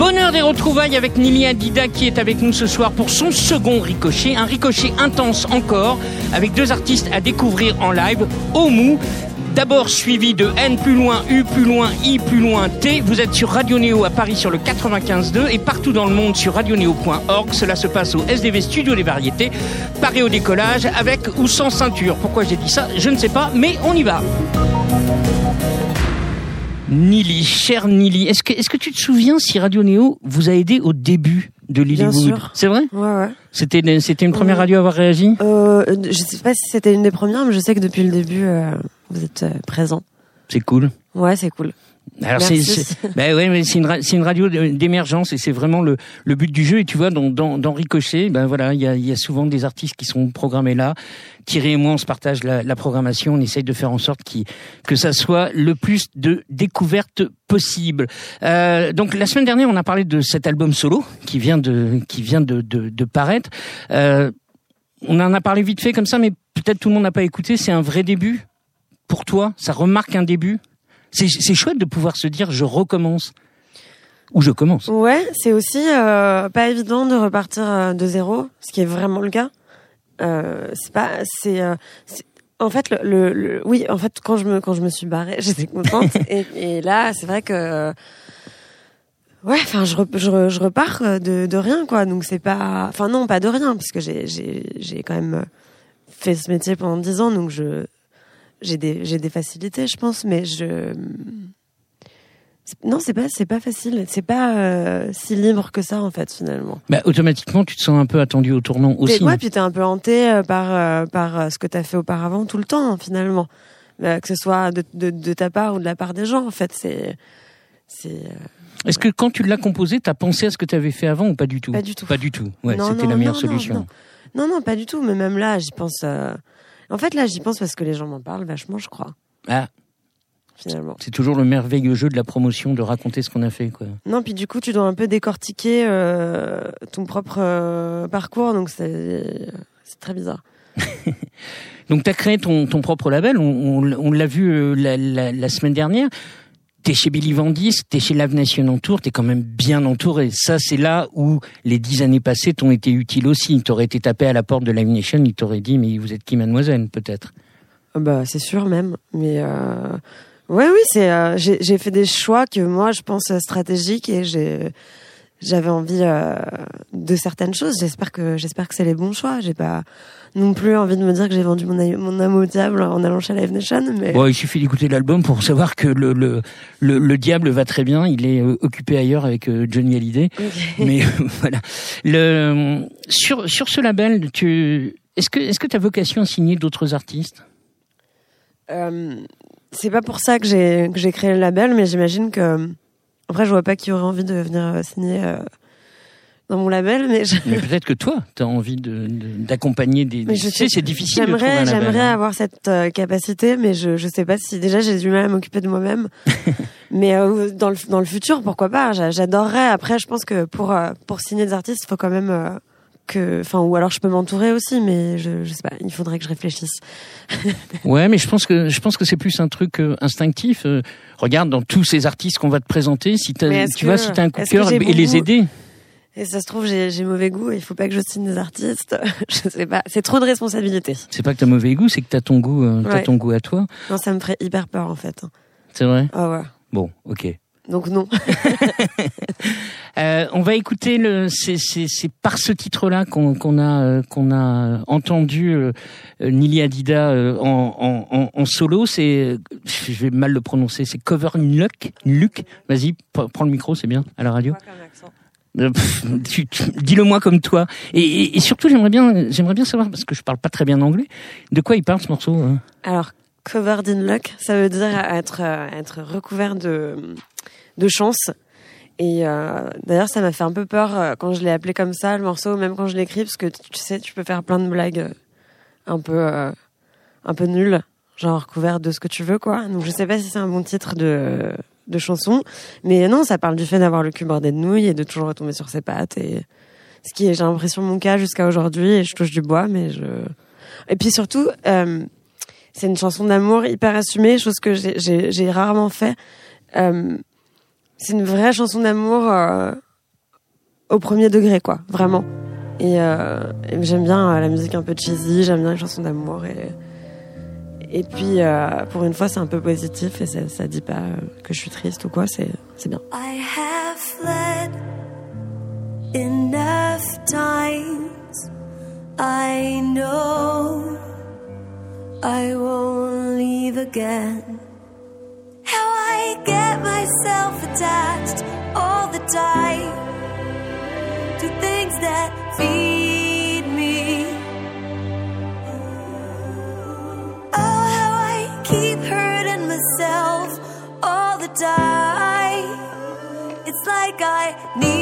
Bonheur des retrouvailles avec Nili Adida qui est avec nous ce soir pour son second ricochet, un ricochet intense encore avec deux artistes à découvrir en live, Omu D'abord suivi de N plus loin, U plus loin, I plus loin, T. Vous êtes sur Radio Néo à Paris sur le 95.2 et partout dans le monde sur radionéo.org. Cela se passe au SDV Studio des Variétés, Paris au décollage avec ou sans ceinture. Pourquoi j'ai dit ça Je ne sais pas, mais on y va. Nili, cher Nili, est-ce que, est-ce que tu te souviens si Radio Néo vous a aidé au début de Lilywood C'est vrai Ouais, ouais. C'était, c'était une première radio à avoir réagi euh, Je sais pas si c'était une des premières, mais je sais que depuis le début, euh, vous êtes euh, présent. C'est cool. Ouais, c'est cool. Alors c'est, ben ouais, mais c'est une, c'est une radio d'émergence et c'est vraiment le, le but du jeu. Et tu vois, dans, dans, dans Ricochet, ben voilà, il y a, y a souvent des artistes qui sont programmés là. Thierry et moi, on se partage la, la programmation. On essaye de faire en sorte qui, que ça soit le plus de découvertes possible. Euh, donc la semaine dernière, on a parlé de cet album solo qui vient de qui vient de, de, de paraître. Euh, on en a parlé vite fait comme ça, mais peut-être tout le monde n'a pas écouté. C'est un vrai début pour toi? Ça remarque un début? C'est chouette de pouvoir se dire je recommence ou je commence. Ouais, c'est aussi euh, pas évident de repartir euh, de zéro, ce qui est vraiment le cas. Euh, c'est pas, c'est, euh, en fait le, le, oui, en fait quand je me quand je me suis barrée, j'étais contente et, là c'est vrai que ouais, enfin je, je, je repars de, de rien quoi, donc c'est pas, enfin non pas de rien parce que j'ai j'ai j'ai quand même fait ce métier pendant dix ans, donc je j'ai des j'ai des facilités, je pense, mais je non, c'est pas c'est pas facile, c'est pas euh, si libre que ça en fait finalement. Bah, automatiquement, tu te sens un peu attendu au tournant aussi. Ouais, puis t'es un peu hanté euh, par euh, par ce que t'as fait auparavant tout le temps finalement, que ce soit de, de, de, ta part ou de la part des gens en fait, c'est c'est. Est-ce que quand tu l'as composé, t'as pensé à ce que tu avais fait avant ou pas du tout? Pas du tout. Pas du tout. Ouais, c'était la meilleure solution. Non, non, non, pas du tout. Mais même là, j'y pense. En fait, là, j'y pense parce que les gens m'en parlent vachement, je crois. Ah. Finalement. C'est toujours le merveilleux jeu de la promotion de raconter ce qu'on a fait, quoi. Non, puis du coup, tu dois un peu décortiquer euh, ton propre euh, parcours, donc c'est très bizarre. donc, tu as créé ton, ton propre label, on, on, on l'a vu euh, la, la, la, semaine dernière. T'es chez Billy Vandis, t'es chez Live Nation Tour, t'es quand même bien entouré. Ça, c'est là où les dix années passées t'ont été utiles aussi. T'aurais été tapé à la porte de Live Nation, il t'aurait dit, mais vous êtes qui, mademoiselle, peut-être? Bah, c'est sûr même. Mais euh... ouais, oui, c'est. Euh, j'ai fait des choix que moi, je pense stratégiques et j'ai j'avais envie euh, de certaines choses. J'espère que j'espère que c'est les bons choix. J'ai pas non plus envie de me dire que j'ai vendu mon, mon âme au diable en allant chez Live Nation. Mais bon, il suffit d'écouter l'album pour savoir que le, le, le le diable va très bien. Il est euh, occupé ailleurs avec euh, Johnny Hallyday. Okay. Mais voilà. Le sur sur ce label, tu est-ce que est-ce que tu as vocation à signer d'autres artistes? Euh, C'est pas pour ça que j'ai que j'ai créé le label, mais j'imagine que après, je vois pas qui aurait envie de venir signer euh, dans mon label, mais, je... mais peut-être que toi, tu as envie d'accompagner de, de, des. Mais je sais, c'est difficile. J'aimerais, j'aimerais avoir cette euh, capacité, mais je, je sais pas si déjà j'ai du mal à m'occuper de moi-même. mais euh, dans le dans le futur, pourquoi pas J'adorerais. Après, je pense que pour euh, pour signer des artistes, il faut quand même que, enfin, ou alors je peux m'entourer aussi, mais je, je sais pas. Il faudrait que je réfléchisse. ouais, mais je pense que je pense que c'est plus un truc euh, instinctif. Euh, regarde dans tous ces artistes qu'on va te présenter, si as, tu vois, si t'as un coup de cœur et les aider. Et ça se trouve, j'ai mauvais goût. Il faut pas que je signe des artistes. je sais pas. C'est trop de responsabilité. C'est pas que t'as mauvais goût, c'est que t'as ton goût, euh, as ton goût à toi. Non, ça me ferait hyper peur en fait. C'est vrai? Ah ouais. Bon, ok. Donc non. euh, on va écouter le. C'est par ce titre-là qu'on a qu'on a entendu euh, Nili Adida euh, en, en, en, solo. C'est je vais mal le prononcer. C'est Cover Luck. Luc. Vas-y, prends le micro, c'est bien à la radio. Dis-le moi comme toi. Et, surtout, j'aimerais bien, j'aimerais bien savoir parce que je parle pas très bien anglais. De quoi il parle ce morceau hein Alors, covered in luck, ça veut dire être être recouvert de de chance. Et euh, d'ailleurs, ça m'a fait un peu peur euh, quand je l'ai appelé comme ça, le morceau, même quand je l'écris, parce que tu sais, tu peux faire plein de blagues un peu, euh, un peu nulles, genre couvert de ce que tu veux, quoi. Donc je sais pas si c'est un bon titre de, de chanson, mais non, ça parle du fait d'avoir le cul bordé de nouilles et de toujours retomber sur ses pattes. Et ce qui est, j'ai l'impression, mon cas jusqu'à aujourd'hui, et je touche du bois, mais je. Et puis surtout, euh, c'est une chanson d'amour hyper assumée, chose que j'ai rarement fait. Euh, c'est une vraie chanson d'amour euh, au premier degré, quoi, vraiment. Et, et j'aime bien la musique un peu cheesy, j'aime bien les chansons d'amour et et puis euh, pour une fois c'est un peu positif et ça, ça dit pas euh, que je suis triste ou quoi, c'est c'est bien. I have fled enough times. I know I won't leave again. How I get myself attached all the time 你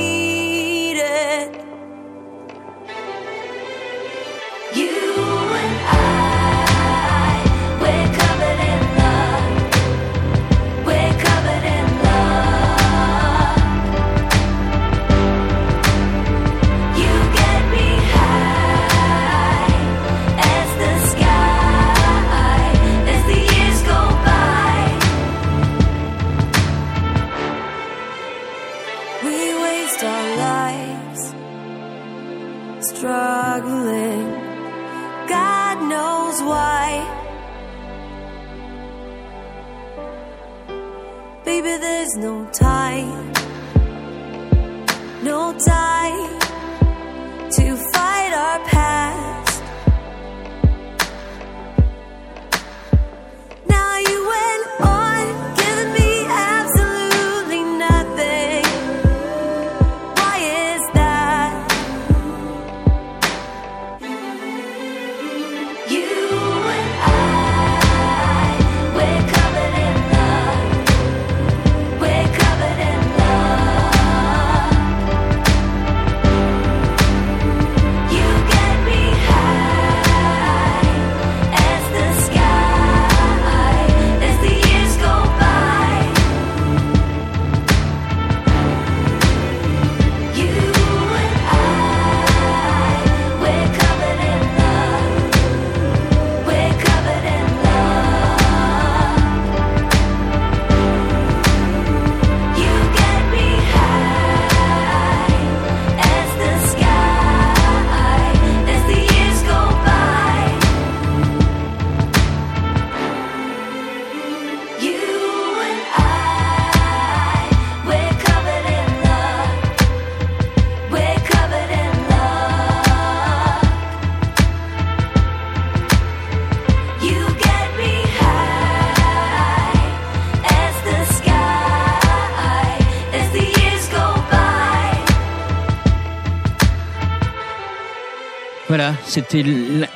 c'était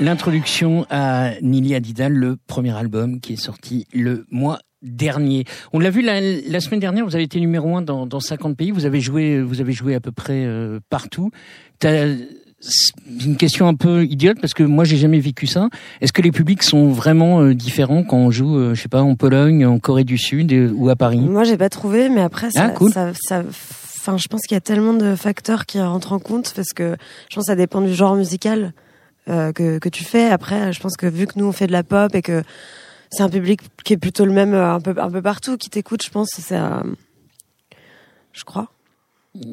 l'introduction à Nili Adidal, le premier album qui est sorti le mois dernier. On l'a vu la, la semaine dernière, vous avez été numéro un dans, dans 50 pays, vous avez joué, vous avez joué à peu près euh, partout. T'as- c'est une question un peu idiote parce que moi j'ai jamais vécu ça. Est-ce que les publics sont vraiment euh, différents quand on joue, euh, je sais pas, en Pologne, en Corée du Sud euh, ou à Paris? Moi, j'ai pas trouvé, mais après, ça, Ah, cool. ça, ça- enfin, je pense qu'il y a tellement de facteurs qui rentrent en compte parce que je pense que ça dépend du genre musical euh, que, que tu fais. Après, je pense que vu que nous on fait de la pop et que c'est un public qui est plutôt le même euh, un peu un peu partout qui t'écoute, je pense, c'est euh, je crois.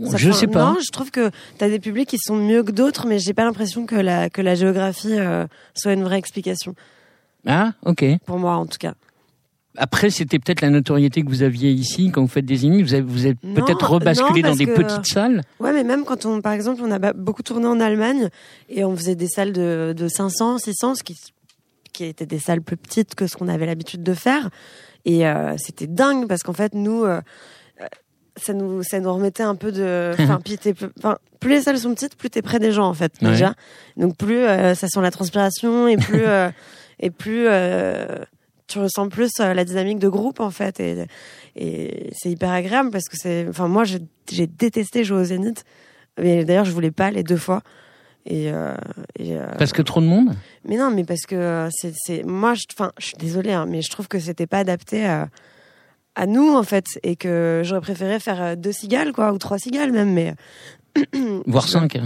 Ça Je fait- sais pas. Non, je trouve que t'as des publics qui sont mieux que d'autres, mais j'ai pas l'impression que la que la géographie euh, soit une vraie explication Ah, ok. pour moi en tout cas. Après, c'était peut-être la notoriété que vous aviez ici quand vous faites des énigmes. Vous avez, vous êtes peut-être rebasculé non, dans des que- petites salles. Ouais, mais même quand on, par exemple, on a beaucoup tourné en Allemagne et on faisait des salles de, de 500, 600, ce qui, qui étaient des salles plus petites que ce qu'on avait l'habitude de faire. Et euh, c'était dingue parce qu'en fait, nous, euh, euh, ça nous, ça nous remettait un peu de. Enfin, plus les salles sont petites, plus t'es près des gens en fait Ouais. déjà. Donc plus euh, ça sent la transpiration et plus et plus tu ressens plus euh, la dynamique de groupe en fait et, et c'est hyper agréable parce que c'est. Enfin moi, j'ai détesté jouer au Zénith. Mais d'ailleurs, je voulais pas aller deux fois. Et, euh, et, euh, Parce que trop de monde? Mais non, mais parce que c'est, moi, je, enfin, je suis désolée, hein, mais je trouve que c'était pas adapté à, à nous en fait, et que j'aurais préféré faire deux cigales, quoi, ou trois cigales même, mais Voire cinq.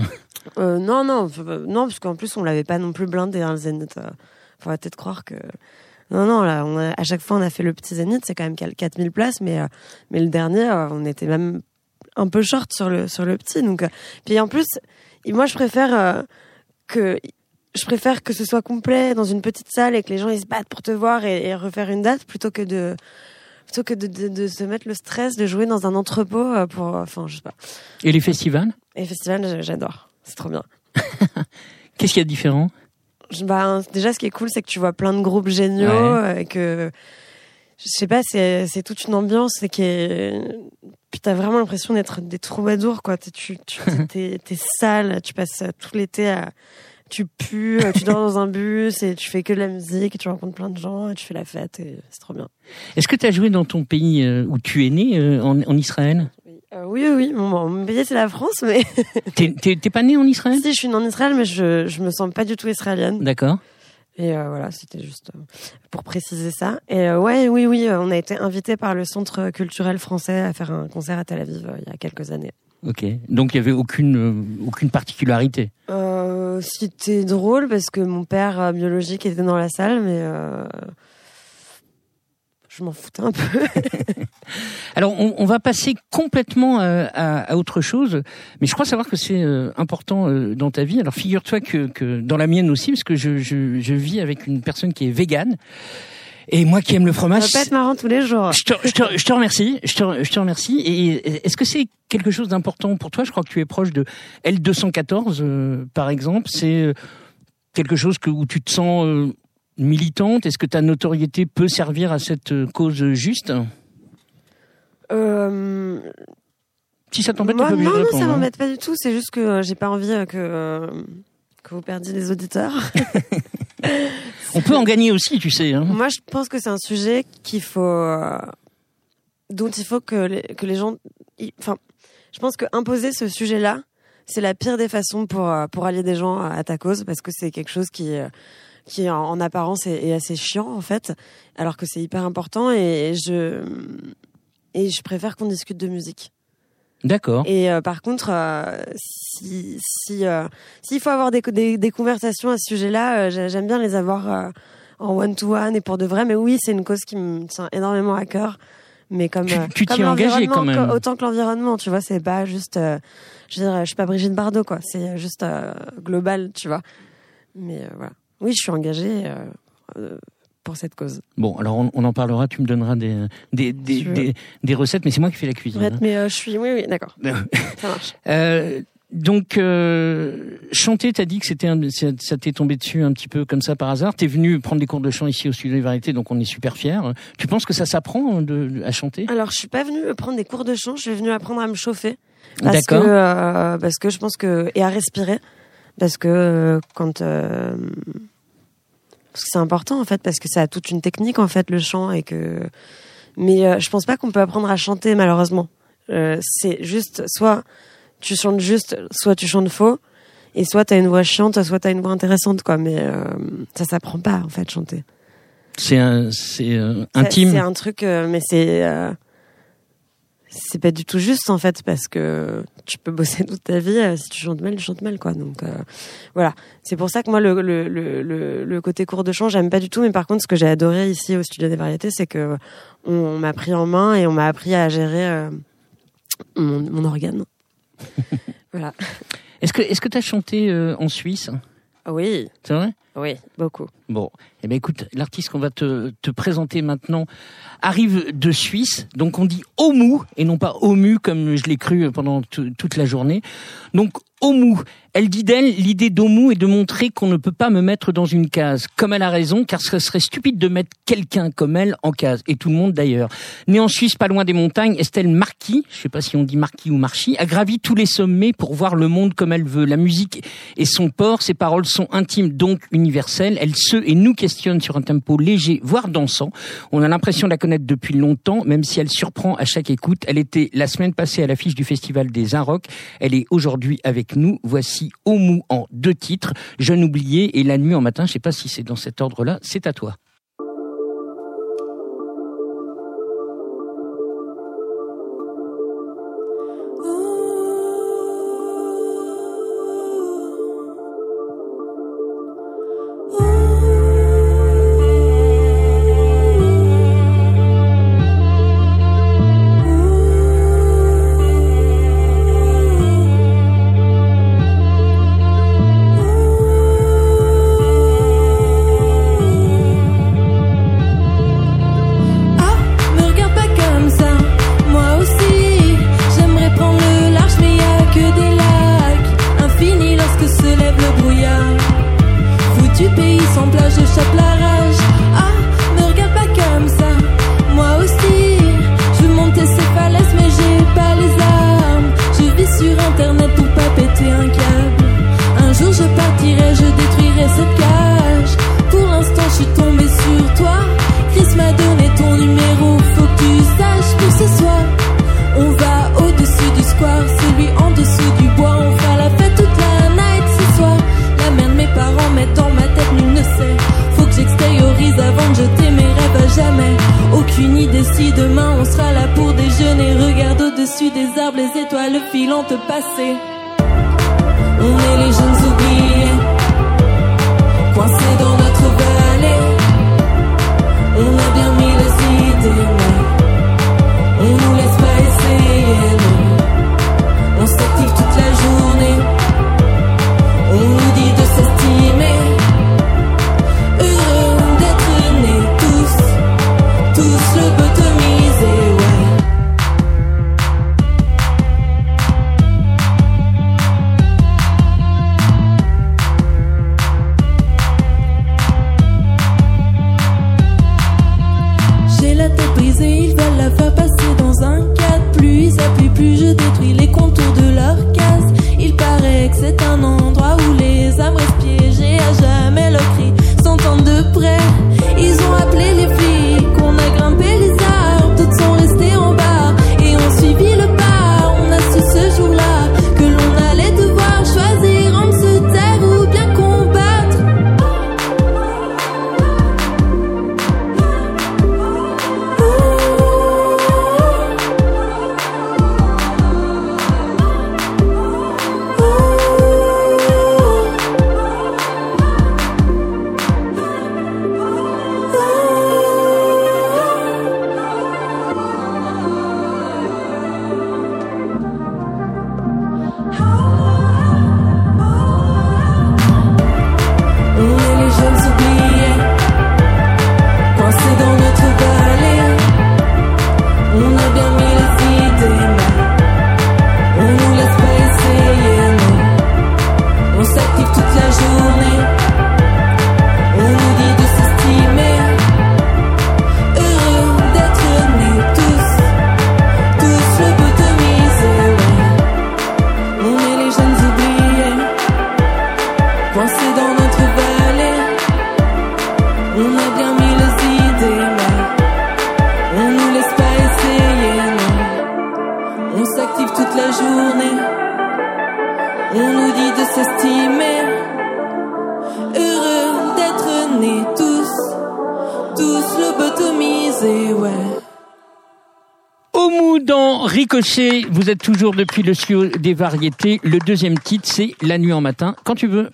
euh, non, non, non, parce qu'en plus on l'avait pas non plus blindé hein, le Zénith. Faudrait peut-être croire que non, non, là, on a- à chaque fois on a fait le petit Zénith, c'est quand même 4000 places, mais euh, mais le dernier, euh, on était même un peu short sur le sur le petit. Donc, euh, puis en plus, moi je préfère euh, que je préfère que ce soit complet dans une petite salle et que les gens ils se battent pour te voir et, et refaire une date plutôt que de plutôt que de, de, de se mettre le stress de jouer dans un entrepôt pour enfin je sais pas. Et les festivals? Et les festivals j'a- j'adore, c'est trop bien. Qu'est-ce qu'il y a de différent? Bah, déjà, ce qui est cool, c'est que tu vois plein de groupes géniaux, Ouais. euh, et que je sais pas, c'est toute une ambiance et qui est. Puis t'as vraiment l'impression d'être des troubadours, quoi. T'es- Tu t'es sale, tu passes tout l'été à tu pues, euh, tu dors dans un bus et tu fais que de la musique, et tu rencontres plein de gens et tu fais la fête et c'est trop bien. Est-ce que tu as joué dans ton pays euh, où tu es né, en, en Israël? Euh, oui, oui. Mon, mon pays c'est la France, mais T'es pas né en Israël? Si je suis née en Israël, mais je je me sens pas du tout israélienne. D'accord. Et euh, voilà, c'était juste euh, pour préciser ça. Et euh, ouais, oui, oui, euh, on a été invité par le Centre culturel français à faire un concert à Tel Aviv il y a quelques années. Ok. Donc il y avait aucune aucune particularité? C'était drôle parce que mon père biologique était dans la salle, mais je m'en foutais un peu. Alors on, on va passer complètement euh, à, à autre chose, mais je crois savoir que c'est euh, important euh, dans ta vie. Alors figure-toi que, que dans la mienne aussi, parce que je, je, je vis avec une personne qui est végane. Et moi qui aime le Ça fromage, va pas être marrant tous les jours. Je te, je, te, je te remercie, je te, je te remercie. Et est-ce que c'est quelque chose d'important pour toi? Je crois que tu es proche de L214, euh, par exemple. C'est quelque chose que, où tu te sens militante. Est-ce que ta notoriété peut servir à cette euh, cause juste? Euh, Si ça t'embête, tu peux non, non, ça hein. m'embête pas du tout. C'est juste que euh, j'ai pas envie que que vous perdiez les auditeurs. On peut en gagner aussi, tu sais. Hein. Moi, je pense que c'est un sujet qu'il faut, dont il faut que les, que les gens, enfin, je pense que imposer ce sujet-là, c'est la pire des façons pour pour allier des gens à ta cause, parce que c'est quelque chose qui qui en, en apparence est, est assez chiant en fait, alors que c'est hyper important et je et je préfère qu'on discute de musique. D'accord. Et euh, par contre, euh, si si euh, s'il faut avoir des, des, des conversations à ce sujet-là, euh, j'ai- j'aime bien les avoir euh, en one to one et pour de vrai. Mais oui, c'est une cause qui me tient énormément à cœur. Mais comme Tu- euh, tu t'y comme engagé quand même. autant que l'environnement, tu vois, c'est pas juste. euh, je veux dire, je suis pas Brigitte Bardot, quoi. C'est juste euh, global, tu vois. Mais euh, voilà. Oui, je suis engagée euh, euh, pour cette cause. Bon, alors on, on en parlera. Tu me donneras des des, des, des, des recettes, mais c'est moi qui fais la cuisine. Hein. mais euh, je suis. Oui, oui, d'accord. Ça marche. Euh, donc euh, chanter, t'as dit que c'était ça t'est tombé dessus un petit peu comme ça par hasard. T'es venu prendre des cours de chant ici au Studio des Variétés, donc on est super fiers. Tu penses que ça s'apprend de, à chanter? Alors, je suis pas venue prendre des cours de chant, je suis venue apprendre à me chauffer. Parce que, euh, parce que je pense que. Et à respirer. Parce que quand. euh, parce que c'est important, en fait, parce que ça a toute une technique, en fait, le chant. et que Mais euh, je pense pas qu'on peut apprendre à chanter, malheureusement. Euh, c'est juste. Soit tu chantes juste, soit tu chantes faux. Et soit t'as une voix chiante, soit t'as une voix intéressante, quoi. Mais euh, ça s'apprend pas, en fait, chanter. C'est un- c'est euh, intime. C'est un truc, euh, mais c'est c'est pas du tout juste en fait parce que tu peux bosser toute ta vie euh, si tu chantes mal, tu chantes mal quoi. Donc euh, voilà, c'est pour ça que moi le le, le, le, côté cours de chant j'aime pas du tout, mais par contre ce que j'ai adoré ici au studio des variétés, c'est que on, on m'a pris en main et on m'a appris à gérer euh, mon, mon organe. voilà. Est-ce que est-ce que t'as chanté euh, en Suisse? Oui, C'est vrai? Oui, beaucoup. Bon, eh ben écoute, l'artiste qu'on va te, te présenter maintenant arrive de Suisse, donc on dit Omu et non pas Omu comme je l'ai cru pendant toute la journée. Donc Omu, elle dit d'elle, l'idée d'Omu est de montrer qu'on ne peut pas me mettre dans une case. Comme elle a raison, car ce serait stupide de mettre quelqu'un comme elle en case, et tout le monde d'ailleurs. Née en Suisse, pas loin des montagnes, Estelle Marquis, je sais pas si on dit Marquis ou Marchi, a gravi tous les sommets pour voir le monde comme elle veut. La musique est son port, ses paroles sont intimes, donc universelles. Elle se et nous questionne sur un tempo léger, voire dansant. On a l'impression de la connaître depuis longtemps, même si elle surprend à chaque écoute. Elle était la semaine passée à l'affiche du Festival des Inrocks. Elle est aujourd'hui avec nous. Voici Omu en deux titres, Jeune oublié et La nuit en matin. Je sais pas si c'est dans cet ordre-là. C'est à toi. Ricochet, vous êtes toujours depuis le studio des variétés. Le deuxième titre, c'est La nuit en matin, quand tu veux.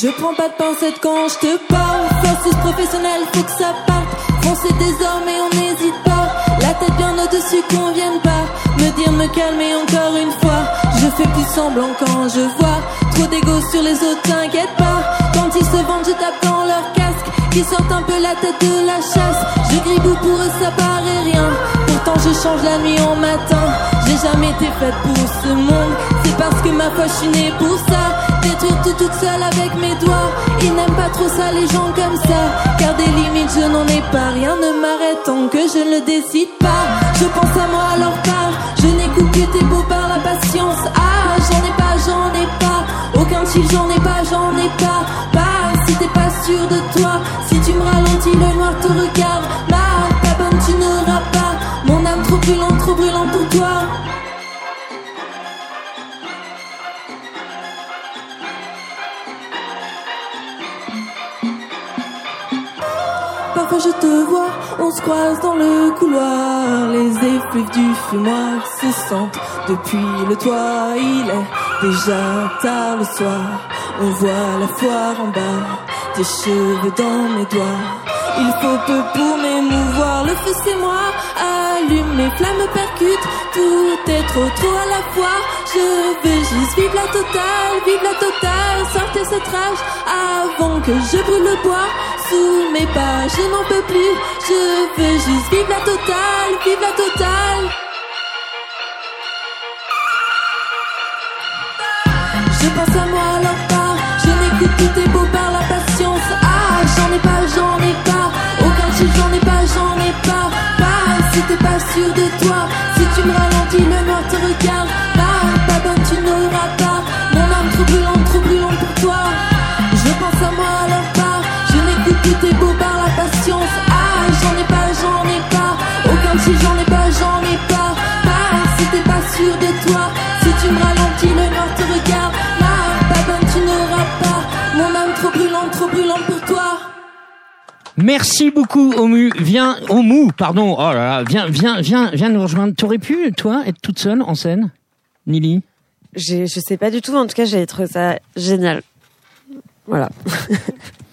Je prends pas de pincette quand je te parle. Forces professionnelle, faut que ça parte. Foncez désormais, on n'hésite pas. La tête bien au-dessus, qu'on vienne pas me dire me calmer encore une fois. Je fais plus semblant quand je vois trop d'ego sur les autres, t'inquiète pas. Quand ils se vendent, je tape dans leur casque. Qui sortent un peu la tête de la chasse. Je gribouille pour eux, ça paraît rien. Pourtant, je change la nuit en matin. J'ai jamais été faite pour ce monde. C'est parce que ma foi, je suis née pour ça. Détruire tout toute seule avec mes doigts. Ils n'aiment pas trop ça, les gens comme ça. Car des limites, je n'en ai pas. Rien ne m'arrête tant que je ne le décide pas. Je pense à moi leur part. Je n'écoute que tes beaux par la patience. Ah, j'en ai pas, j'en ai pas. Aucun chill, j'en ai pas, j'en ai pas. Pas si t'es pas sûr de toi. Si tu me ralentis, le noir te regarde. Ma, ta bonne, tu n'auras pas. Mon âme trop brûlante, trop brûlante pour toi. On se croise dans le couloir. Les effluves du fumoir se sentent depuis le toit. Il est déjà tard le soir. On voit la foire en bas, tes cheveux dans mes doigts. Il faut peu pour m'émouvoir. Le feu c'est moi, allume mes flammes percute. Tout est trop trop à la fois. Je veux juste vivre la totale, vivre la totale. Sortez cette rage avant que je brûle le bois. Sous mes pas, je n'en peux plus. Je veux juste vivre la totale, vivre la totale. J'en ai pas, j'en ai pas. Pas, si t'es pas sûr de toi. Si tu me ralentis, le noir te. Merci beaucoup, Omu. Viens, Omu, pardon. Oh là là, viens, viens, viens, viens nous rejoindre. T'aurais pu, toi, être toute seule en scène, Nili? Je sais pas du tout, en tout cas, j'ai trouvé ça génial. Voilà.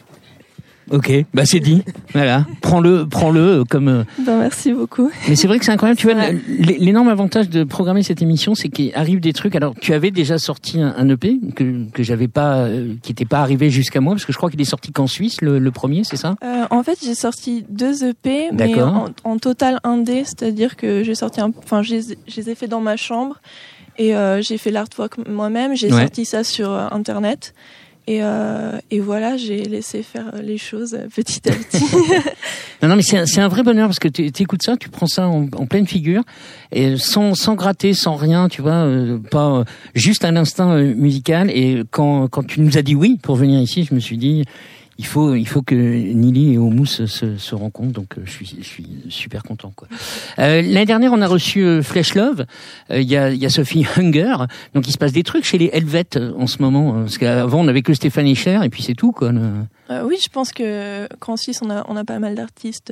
Ok, bah c'est dit. Voilà, prends-le, prends-le comme. euh, Ben, merci beaucoup. Mais c'est vrai que c'est incroyable. Tu vois, l'énorme avantage de programmer cette émission, c'est qu'il arrive des trucs. Alors, tu avais déjà sorti un, EP que que j'avais pas, euh, qui n'était pas arrivé jusqu'à moi, parce que je crois qu'il est sorti qu'en Suisse, le, le premier, c'est ça? Euh, en fait, j'ai sorti deux EP, mais en, en total indé, c'est-à-dire que j'ai sorti enfin, je les ai- je les ai fait dans ma chambre et euh, j'ai fait l'artwork moi-même. J'ai Ouais. sorti ça sur euh, internet. Et, euh, et voilà, j'ai laissé faire les choses petit à petit. Non, non, mais c'est un, vrai bonheur parce que tu écoutes ça, tu prends ça en, en pleine figure et sans, sans gratter, sans rien, tu vois, euh, pas euh, juste un instinct euh, musical. Et quand, quand tu nous as dit oui pour venir ici, je me suis dit il faut, il faut que Nili et Oumou se, se, rencontrent. Donc euh, je suis, je suis super content. Quoi. Euh, L'année dernière, on a reçu euh, Flesh Love. Euh, Il y, a, il y a Sophie Hunger. Donc il se passe des trucs chez les Helvètes en ce moment. Parce qu'avant, on avait que Stéphane Echer et puis c'est tout. Quoi. le- Euh, oui, je pense que qu'en Suisse, on a, on a pas mal d'artistes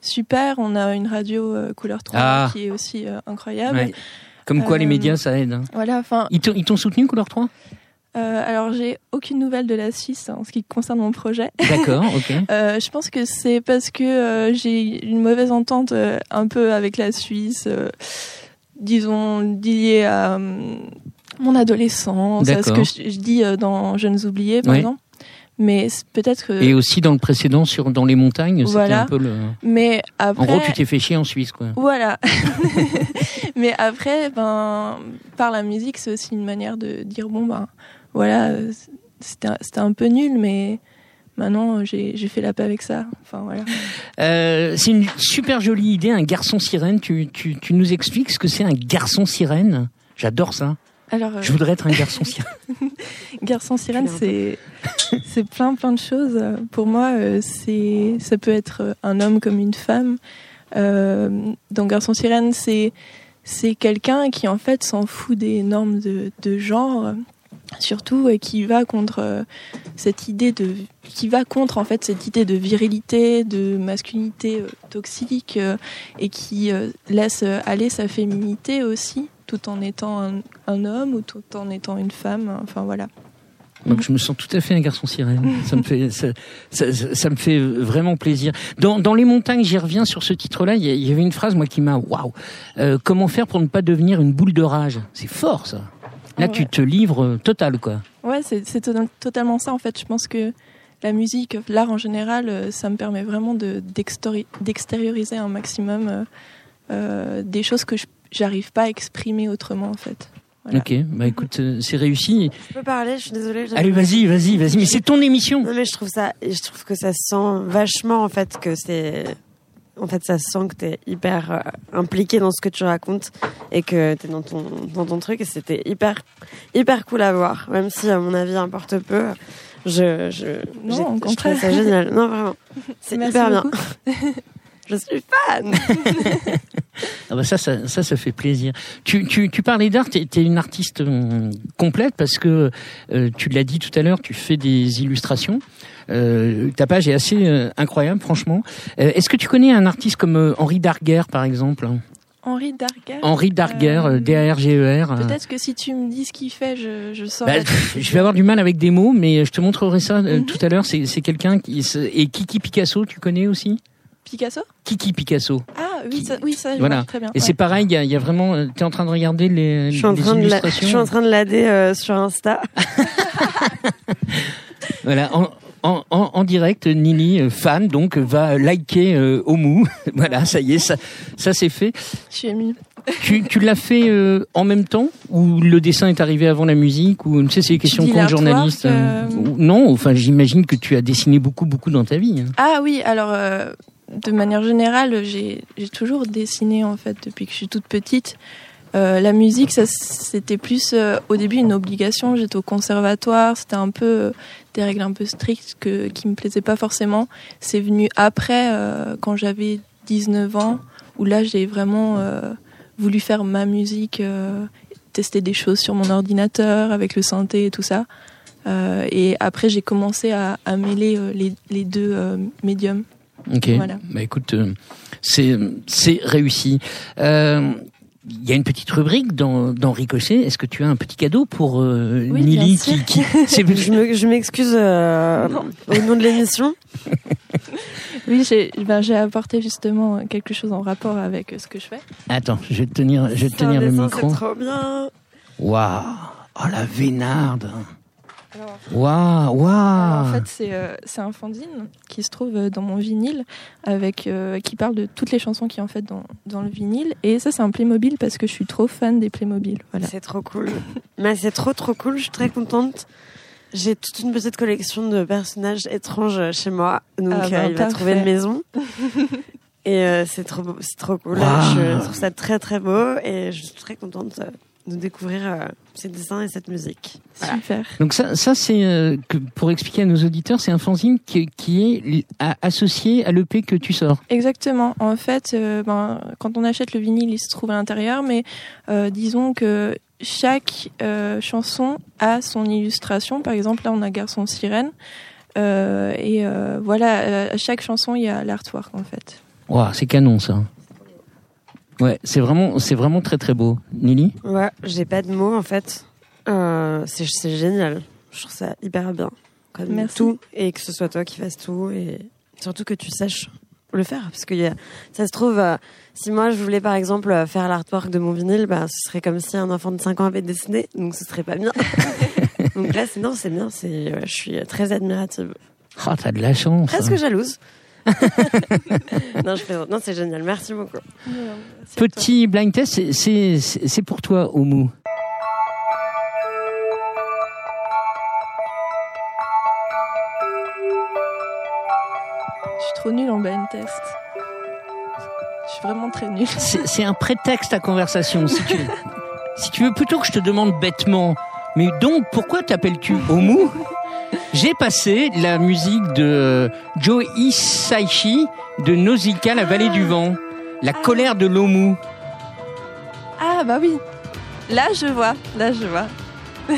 super. On a une radio couleur 3 Ah. qui est aussi incroyable. Ouais. Comme quoi, les médias, ça aide. hein. Voilà, enfin, Ils t'ont ils t'ont soutenu, Couleur 3 euh, alors j'ai aucune nouvelle de la Suisse en ce qui concerne mon projet. D'accord, ok. Euh, je pense que c'est parce que euh, j'ai une mauvaise entente euh, un peu avec la Suisse, euh, disons liée à euh, mon adolescence, à ce que je, je dis euh, dans Jeunes oubliés par Ouais. exemple. Mais peut-être que. Et aussi dans le précédent, sur dans les montagnes, c'était Voilà. un peu le. Mais après. En gros, tu t'es fait chier en Suisse, quoi. Voilà. Mais après, ben, par la musique, c'est aussi une manière de dire bon, ben, voilà, c'était un- peu nul, mais maintenant, j'ai fait la paix avec ça. Enfin, voilà. Euh, c'est une super jolie idée, un garçon sirène. Tu, tu, tu nous expliques ce que c'est un garçon sirène? J'adore ça. Alors, euh, Je voudrais être un garçon sirène. Garçon sirène, c'est c'est plein plein de choses. Pour moi, euh, c'est ça peut être un homme comme une femme. Euh, dans Garçon sirène, c'est c'est quelqu'un qui en fait s'en fout des normes de, de genre, surtout et qui va contre euh, cette idée de qui va contre en fait cette idée de virilité, de masculinité euh, toxique euh, et qui euh, laisse euh, aller sa féminité aussi tout en étant un, homme ou tout en étant une femme. Enfin voilà. Donc je me sens tout à fait un garçon sirène. Ça me fait, ça, me fait vraiment plaisir. Dans, les montagnes, j'y reviens sur ce titre-là. Il y avait une phrase moi qui m'a waouh. Euh, comment faire pour ne pas devenir une boule de rage? C'est fort ça. Là, Ah tu te livres euh, total quoi. Ouais, c'est c'est to- totalement ça en fait. Je pense que la musique, l'art en général, euh, ça me permet vraiment de d'extori- d'extérioriser un maximum euh, des choses que je- j'arrive pas à exprimer autrement en fait. Voilà. Ok, bah écoute, euh, c'est réussi. Je peux parler, je suis désolée. j'ai- Allez, vas-y, vas-y, vas-y. Mais c'est ton émission. Non mais je trouve ça, je trouve que ça sent vachement en fait que c'est, en fait ça sent que t'es hyper euh, impliqué dans ce que tu racontes et que t'es dans ton dans ton truc et c'était hyper hyper cool à voir. Même si à mon avis importe peu, je je Non, j'ai- au je trouve ça génial. Non vraiment, c'est Merci hyper bien. Je suis fan. Ah bah ça, ça, ça, ça fait plaisir. Tu, tu, tu parlais d'art, t'es es une artiste hum, complète parce que euh, tu l'as dit tout à l'heure, tu fais des illustrations. Euh, ta page est assez euh, incroyable, franchement. Euh, Est-ce que tu connais un artiste comme euh, Henri Darguer, par exemple? Henri Darger. Henri Darguer, Euh, D-A-R-G-E-R. euh, Peut-être que si tu me dis ce qu'il fait, je, je bah, saurais. pff, je vais avoir du mal avec des mots, mais je te montrerai ça euh, Mhm. tout à l'heure. C'est quelqu'un qui... Et Kiki Picasso, tu connais aussi? Picasso? Kiki Picasso. Ah oui, ça, oui, ça, je Voilà. vois très bien. Et c'est pareil, il y a, il y a vraiment... Tu es en train de regarder les, Je suis en les train de la, je suis en train de l'aider euh, sur Insta. Voilà, en, en, en, en direct, Nini, euh, fan, donc va liker euh, Omu. voilà, ça y est, ça, ça c'est fait. Je suis émue. Tu, tu l'as fait euh, en même temps? Ou le dessin est arrivé avant la musique? Ou tu sais c'est dis contre l'artwork, journaliste euh, ou- Non, enfin j'imagine que tu as dessiné beaucoup beaucoup dans ta vie. hein. Ah oui, alors euh, de manière générale, j'ai j'ai toujours dessiné en fait depuis que je suis toute petite. Euh, la musique, ça c'était plus euh, au début une obligation. J'étais au conservatoire, c'était un peu euh, des règles un peu strictes que, qui me plaisaient pas forcément. C'est venu après, euh, quand j'avais 19 ans, où là j'ai vraiment euh, voulu faire ma musique, euh, tester des choses sur mon ordinateur avec le synthé et tout ça. Euh, et après j'ai commencé à, à mêler les, les deux euh, médiums. Ok. Voilà. Bah écoute, euh, c'est c'est réussi. Il y a une petite rubrique dans, dans Ricochet. Est-ce que tu as un petit cadeau pour euh, Oui, Nili bien sûr. qui, qui c'est Je me- je m'excuse euh, au nom de l'émission. Oui, j'ai ben, j'ai apporté justement quelque chose en rapport avec euh, ce que je fais. Attends, je vais te tenir, je vais te tenir le micro. C'est trop bien. Waouh, oh la vénarde. Waouh, waouh. En fait, c'est euh, c'est un fanzine qui se trouve euh, dans mon vinyle, avec euh, qui parle de toutes les chansons qui en fait dans, dans le vinyle. Et ça, c'est un Playmobil parce que je suis trop fan des Playmobil. Voilà. C'est trop cool. Mais c'est trop trop cool. Je suis très contente. J'ai toute une petite collection de personnages étranges chez moi. Donc Ah euh, ben, il va trouver une maison. Et euh, c'est trop beau- c'est trop cool. Je trouve ça très très beau et je suis très contente euh, de découvrir euh, ces dessins et cette musique. Voilà. Super. Donc ça, ça c'est euh, pour expliquer à nos auditeurs, c'est un fanzine qui, qui est à- associé à l'EP que tu sors. Exactement. En fait, euh, ben, quand on achète le vinyle, il se trouve à l'intérieur, mais euh, disons que chaque euh, chanson a son illustration. Par exemple, là, on a Garçon Sirène. Euh, et euh, voilà, à chaque chanson, il y a l'artwork en fait. Waouh, c'est canon ça. Ouais, c'est vraiment, c'est vraiment très très beau. Nili Ouais, j'ai pas de mots en fait. Euh, c'est c'est génial. Je trouve ça hyper bien. Comme Merci. tout. Et que ce soit toi qui fasses tout. Et surtout que tu saches le faire. Parce que y a- ça se trouve, euh, si moi je voulais par exemple euh, faire l'artwork de mon vinyle, bah, ce serait comme si un enfant de 5 ans avait dessiné. Donc ce serait pas bien. donc là, c'est non, c'est bien. C'est, ouais, je suis très admirative. Oh, t'as de la chance. Presque jalouse. non, je plaisante. Non, c'est génial. Merci beaucoup. Petit blind test, c'est- pour toi, Omu. Je suis trop nulle en blind test. Je suis vraiment très nulle. C'est un prétexte à conversation. Si tu, si tu veux, plutôt que je te demande bêtement, mais donc pourquoi t'appelles-tu Omu J'ai passé la musique de Joe Hisaishi de Nausicaa, la vallée du vent. La colère de l'Omu. Ah bah oui. Là, je vois. Là, je vois.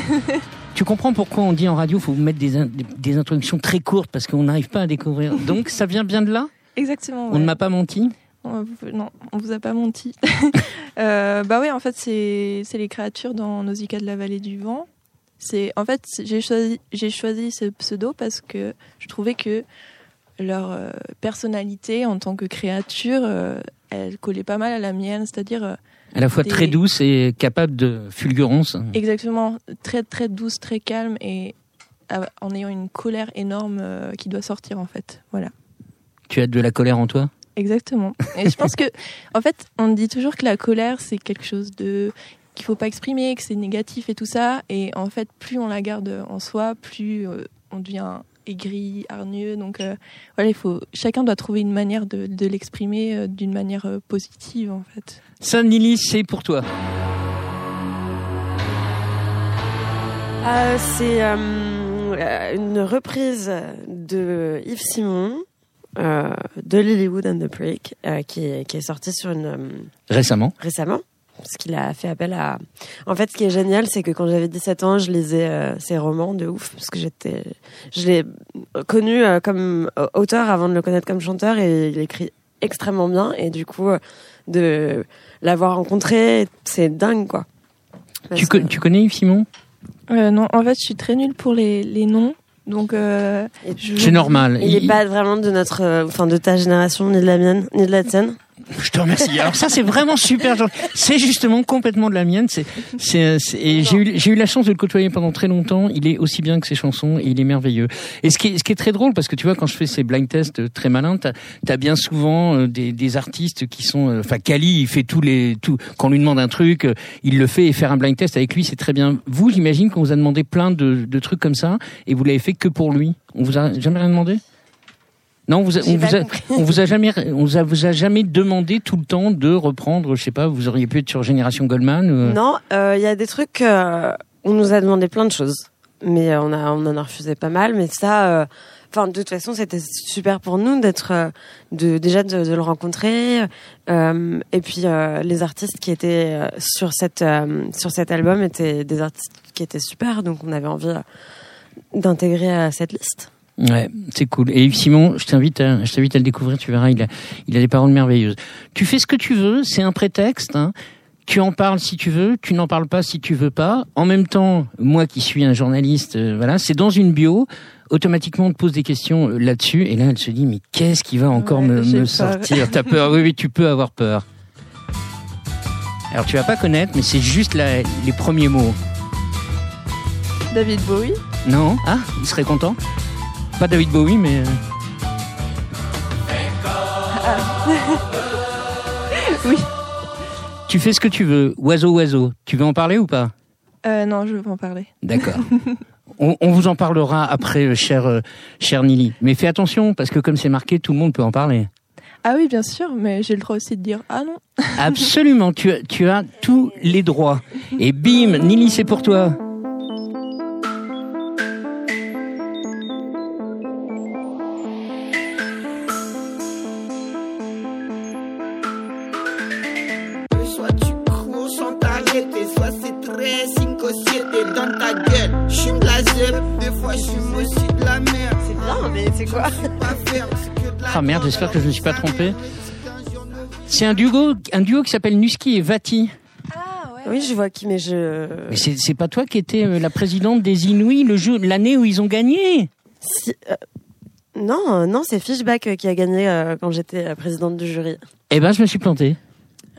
Tu comprends pourquoi on dit en radio, faut mettre des, in- des, introductions très courtes parce qu'on n'arrive pas à découvrir. Donc ça vient bien de là? Exactement. On ouais. ne m'a pas menti? On Non, on vous a pas menti. Euh, bah oui, en fait, c'est c'est les créatures dans Nausicaa de la vallée du vent. C'est en fait, j'ai choisi j'ai choisi ce pseudo parce que je trouvais que leur euh, personnalité en tant que créature, euh, elle collait pas mal à la mienne, c'est-à-dire euh, À la fois Des- très douce et capable de fulgurance. exactement très très douce, très calme et en ayant une colère énorme qui doit sortir en fait. Voilà. Tu as de la colère en toi? Exactement. Et je pense que, en fait, on dit toujours que la colère, c'est quelque chose de qu'il faut pas exprimer, que c'est négatif et tout ça. Et en fait, plus on la garde en soi, plus euh, on devient aigri, hargneux. Donc euh, voilà, il faut chacun doit trouver une manière de, de l'exprimer euh, d'une manière euh, positive, en fait. Ça, Nili, c'est pour toi. Euh, c'est une reprise de Yves Simon euh, de Lilywood and the Prick euh, qui, est, qui est sortie sur une euh, Récemment. récemment parce qu'il a fait appel à en fait ce qui est génial c'est que quand j'avais 17 ans je lisais euh, ses romans de ouf parce que j'étais je l'ai connu euh, comme euh, auteur avant de le connaître comme chanteur et il écrit extrêmement bien et du coup euh, de l'avoir rencontré c'est dingue quoi Tu, co- que- tu connais Yves Simon? Euh, non, en fait, je suis très nulle pour les, les noms. Donc, euh, C'est normal. Il n'est pas vraiment de notre, euh, enfin de ta génération, ni de la mienne, ni de la tienne. Je te remercie. Alors ça, c'est vraiment super. C'est justement complètement de la mienne. C'est, c'est, c'est- et j'ai eu, j'ai eu la chance de le côtoyer pendant très longtemps. Il est aussi bien que ses chansons et il est merveilleux. Et ce qui est, ce qui est très drôle, parce que tu vois, quand je fais ces blind tests très malins, t'as, as bien souvent euh, des, des artistes qui sont, euh, enfin, Kali, il fait tous les, tout, quand on lui demande un truc, euh, il le fait et faire un blind test avec lui, c'est très bien. Vous, j'imagine qu'on vous a demandé plein de, de trucs comme ça et vous l'avez fait que pour lui. On vous a jamais rien demandé? Non, vous a- J'ai on vous a, on vous a jamais, on vous a, vous a jamais demandé tout le temps de reprendre, je sais pas, vous auriez pu être sur Génération Goldman. ou- Non, euh, il y a des trucs. euh, on nous a demandé plein de choses, mais euh, on a on en a refusé pas mal. Mais ça, euh, enfin de toute façon, c'était super pour nous d'être, euh, de déjà de, de le rencontrer. euh, et puis euh, les artistes qui étaient euh, sur cette euh, sur cet album étaient des artistes qui étaient super, donc on avait envie euh, d'intégrer à cette liste. Ouais, c'est cool. Et Yves Simon, je t'invite à, je t'invite à le découvrir, tu verras, il a, il a des paroles merveilleuses. Tu fais ce que tu veux, c'est un prétexte, hein. Tu en parles si tu veux, tu n'en parles pas si tu veux pas. En même temps, moi qui suis un journaliste, euh, voilà, c'est dans une bio. Automatiquement, on te pose des questions euh, là-dessus, et là, elle se dit, mais qu'est-ce qui va encore Ouais, me, sortir? T'as peur? Oui, oui, tu peux avoir peur. Alors, tu vas pas connaître, mais c'est juste la- les premiers mots. David Bowie. Non Ah, il serait content? Pas David Bowie, mais... euh, Oui. Tu fais ce que tu veux. Oiseau, oiseau. Tu veux en parler ou pas? Euh, non, je veux pas en parler. D'accord. on, on vous en parlera après, cher, euh, cher Nili. Mais fais attention, parce que comme c'est marqué, tout le monde peut en parler. Ah oui, bien sûr, mais j'ai le droit aussi de dire ah non. Absolument, tu, as- tu as tous les droits. Et bim, Nili, c'est pour toi. Ah merde, j'espère que je ne me suis pas trompé. C'est un duo, un duo qui s'appelle Nuski et Vati. Ah ouais. Oui, je vois qui, mais je. Mais c'est c'est pas toi qui étais euh, la présidente des Inuits le jeu l'année où ils ont gagné Si, euh, Non, non, c'est Fishback euh, qui a gagné euh, quand j'étais présidente du jury. Eh ben, je me suis planté.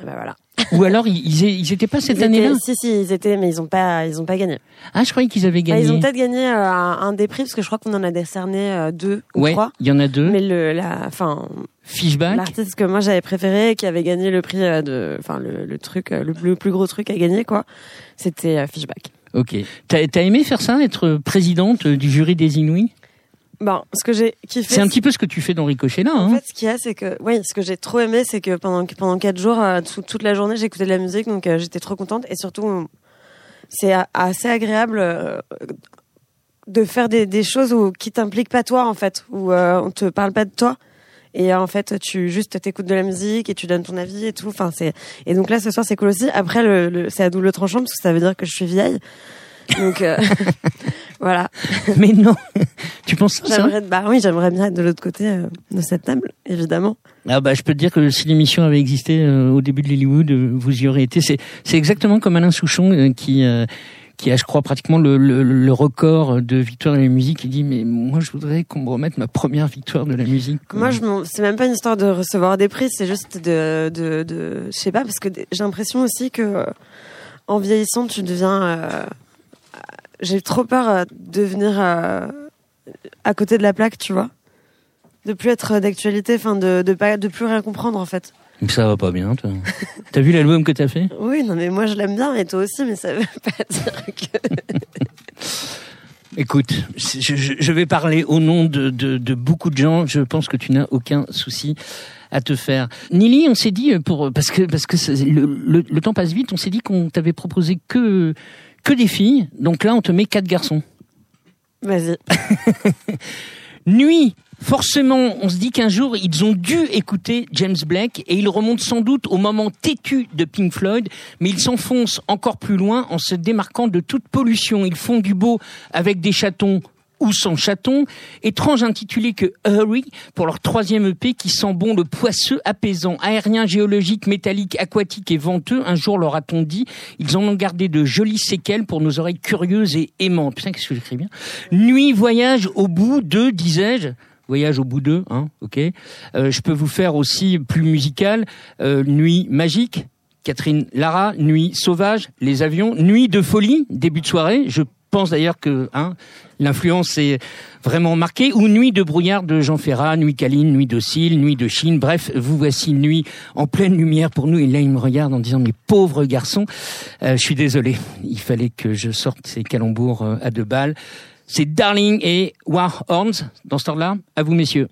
Ah bah voilà. Ou alors ils, ils, ils étaient pas cette année-là Si, si, ils étaient, mais ils ont pas, ils ont pas gagné. Ah, je croyais qu'ils avaient gagné. ils ont peut-être gagné euh, un, des prix parce que je crois qu'on en a décerné euh, deux ou ouais, trois. il y en a deux. Mais le, la, enfin, Fishback. l'artiste que moi j'avais préféré, qui avait gagné le prix euh, de, enfin le, le truc, le, le plus gros truc à gagner quoi, c'était Fishback. Ok. T'as t'as aimé faire ça, être présidente du jury des Inuits Bon, ce que j'ai kiffé. C'est un petit peu ce que tu fais dans Ricochet là. En Hein fait, ce qu'il y a, c'est que, oui, ce que j'ai trop aimé, c'est que pendant pendant quatre jours, euh, tout- toute la journée, j'écoutais de la musique, donc euh, j'étais trop contente. Et surtout, c'est assez agréable euh, de faire des, des choses où, qui t'impliquent pas toi, en fait, où on te parle pas de toi. Et en fait, tu juste t'écoutes de la musique et tu donnes ton avis et tout. Enfin, c'est et donc là, ce soir, c'est cool aussi. Après, le, le- c'est à double tranchant parce que ça veut dire que je suis vieille. Donc euh, voilà. Mais non. tu penses ça J'aimerais, bah oui, j'aimerais bien être de l'autre côté euh, de cette table, évidemment. Ah bah je peux te dire que si l'émission avait existé euh, au début de Hollywood, euh, vous y aurez été. C'est c'est exactement comme Alain Souchon qui qui a, je crois, pratiquement le, le, le record de victoire de la musique. Il dit mais moi je voudrais qu'on me remette ma première victoire de la musique. Moi, je c'est même pas une histoire de recevoir des prix, c'est juste de, de, de, je sais pas, parce que j'ai l'impression aussi que en vieillissant, tu deviens. euh, j'ai trop peur euh, de venir euh, à côté de la plaque, tu vois, de plus être d'actualité, enfin de, de pas, de plus rien comprendre en fait. Ça va pas bien, toi. T'as vu l'album que t'as fait? Oui, non mais moi je l'aime bien et toi aussi, mais ça veut pas dire que. Écoute, je, vais parler au nom de, de, de beaucoup de gens. Je pense que tu n'as aucun souci à te faire. Nili, on s'est dit euh, pour parce que parce que le, le temps passe vite. On s'est dit qu'on t'avait proposé que que des filles. Donc là, on te met quatre garçons. Vas-y. Nuit. Forcément, on se dit qu'un jour, ils ont dû écouter James Blake et ils remontent sans doute au moment têtu de Pink Floyd, mais ils s'enfoncent encore plus loin en se démarquant de toute pollution. Ils font du beau avec des chatons ou sans chatons, étrange intitulé que Hurry pour leur troisième EP qui sent bon le poisseux apaisant, aérien, géologique, métallique, aquatique et venteux. Un jour, leur a-t-on dit, ils en ont gardé de jolies séquelles pour nos oreilles curieuses et aimantes. Putain, qu'est-ce que j'écris bien? Nuit, voyage au bout de, disais-je, Voyage au bout d'eux, hein, ok. Euh, je peux vous faire aussi plus musical. Euh, Nuit magique, Catherine Lara. Nuit sauvage, les avions. Nuit de folie, début de soirée. Je pense d'ailleurs que hein, l'influence est vraiment marquée. Ou Nuit de brouillard de Jean Ferrat, Nuit câline, Nuit docile, Nuit de Chine. Bref, vous voici Nuit en pleine lumière pour nous. Et là, il me regarde en disant, mes pauvres garçons, euh, je suis désolé. Il fallait que je sorte ces calembours euh, à deux balles. C'est Darling et War Horns dans ce temps-là. À vous, messieurs.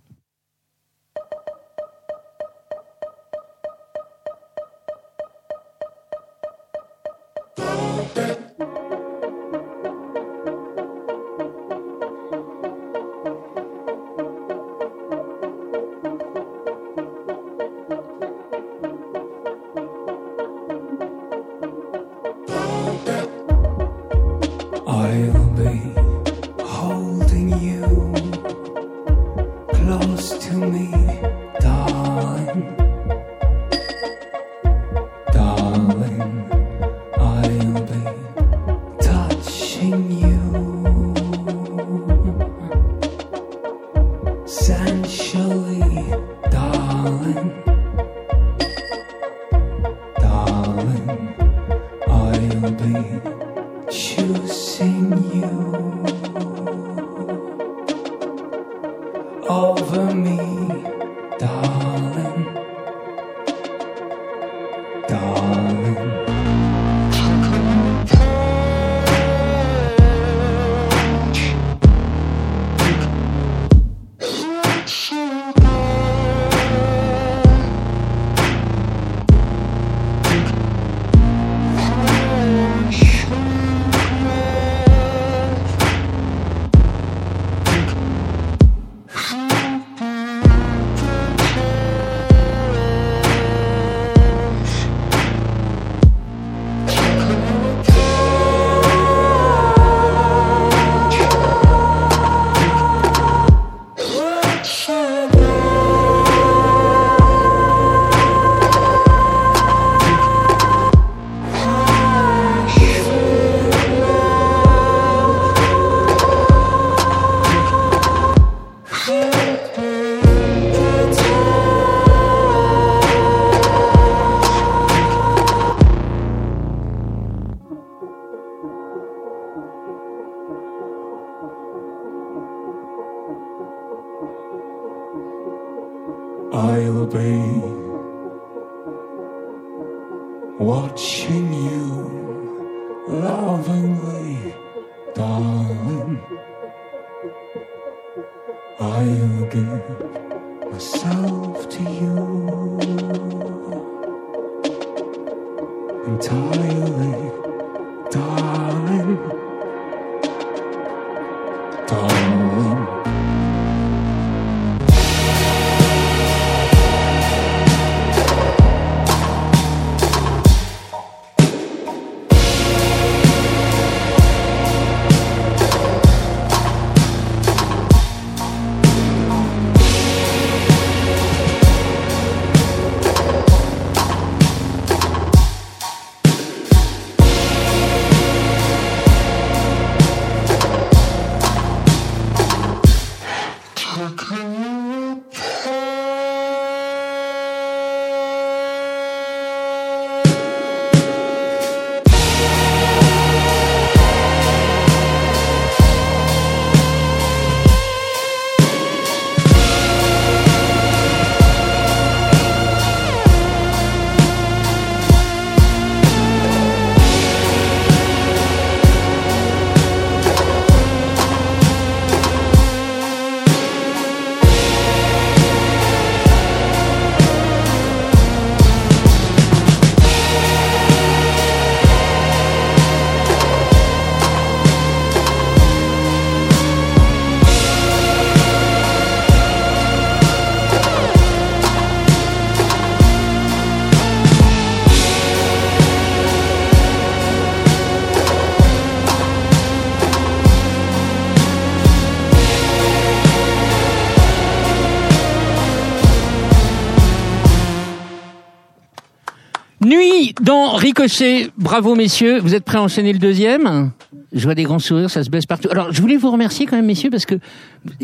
Dans Ricochet. Bravo messieurs. Vous êtes prêts à enchaîner le deuxième? Je vois des grands sourires, ça se baisse partout. Alors je voulais vous remercier quand même messieurs parce que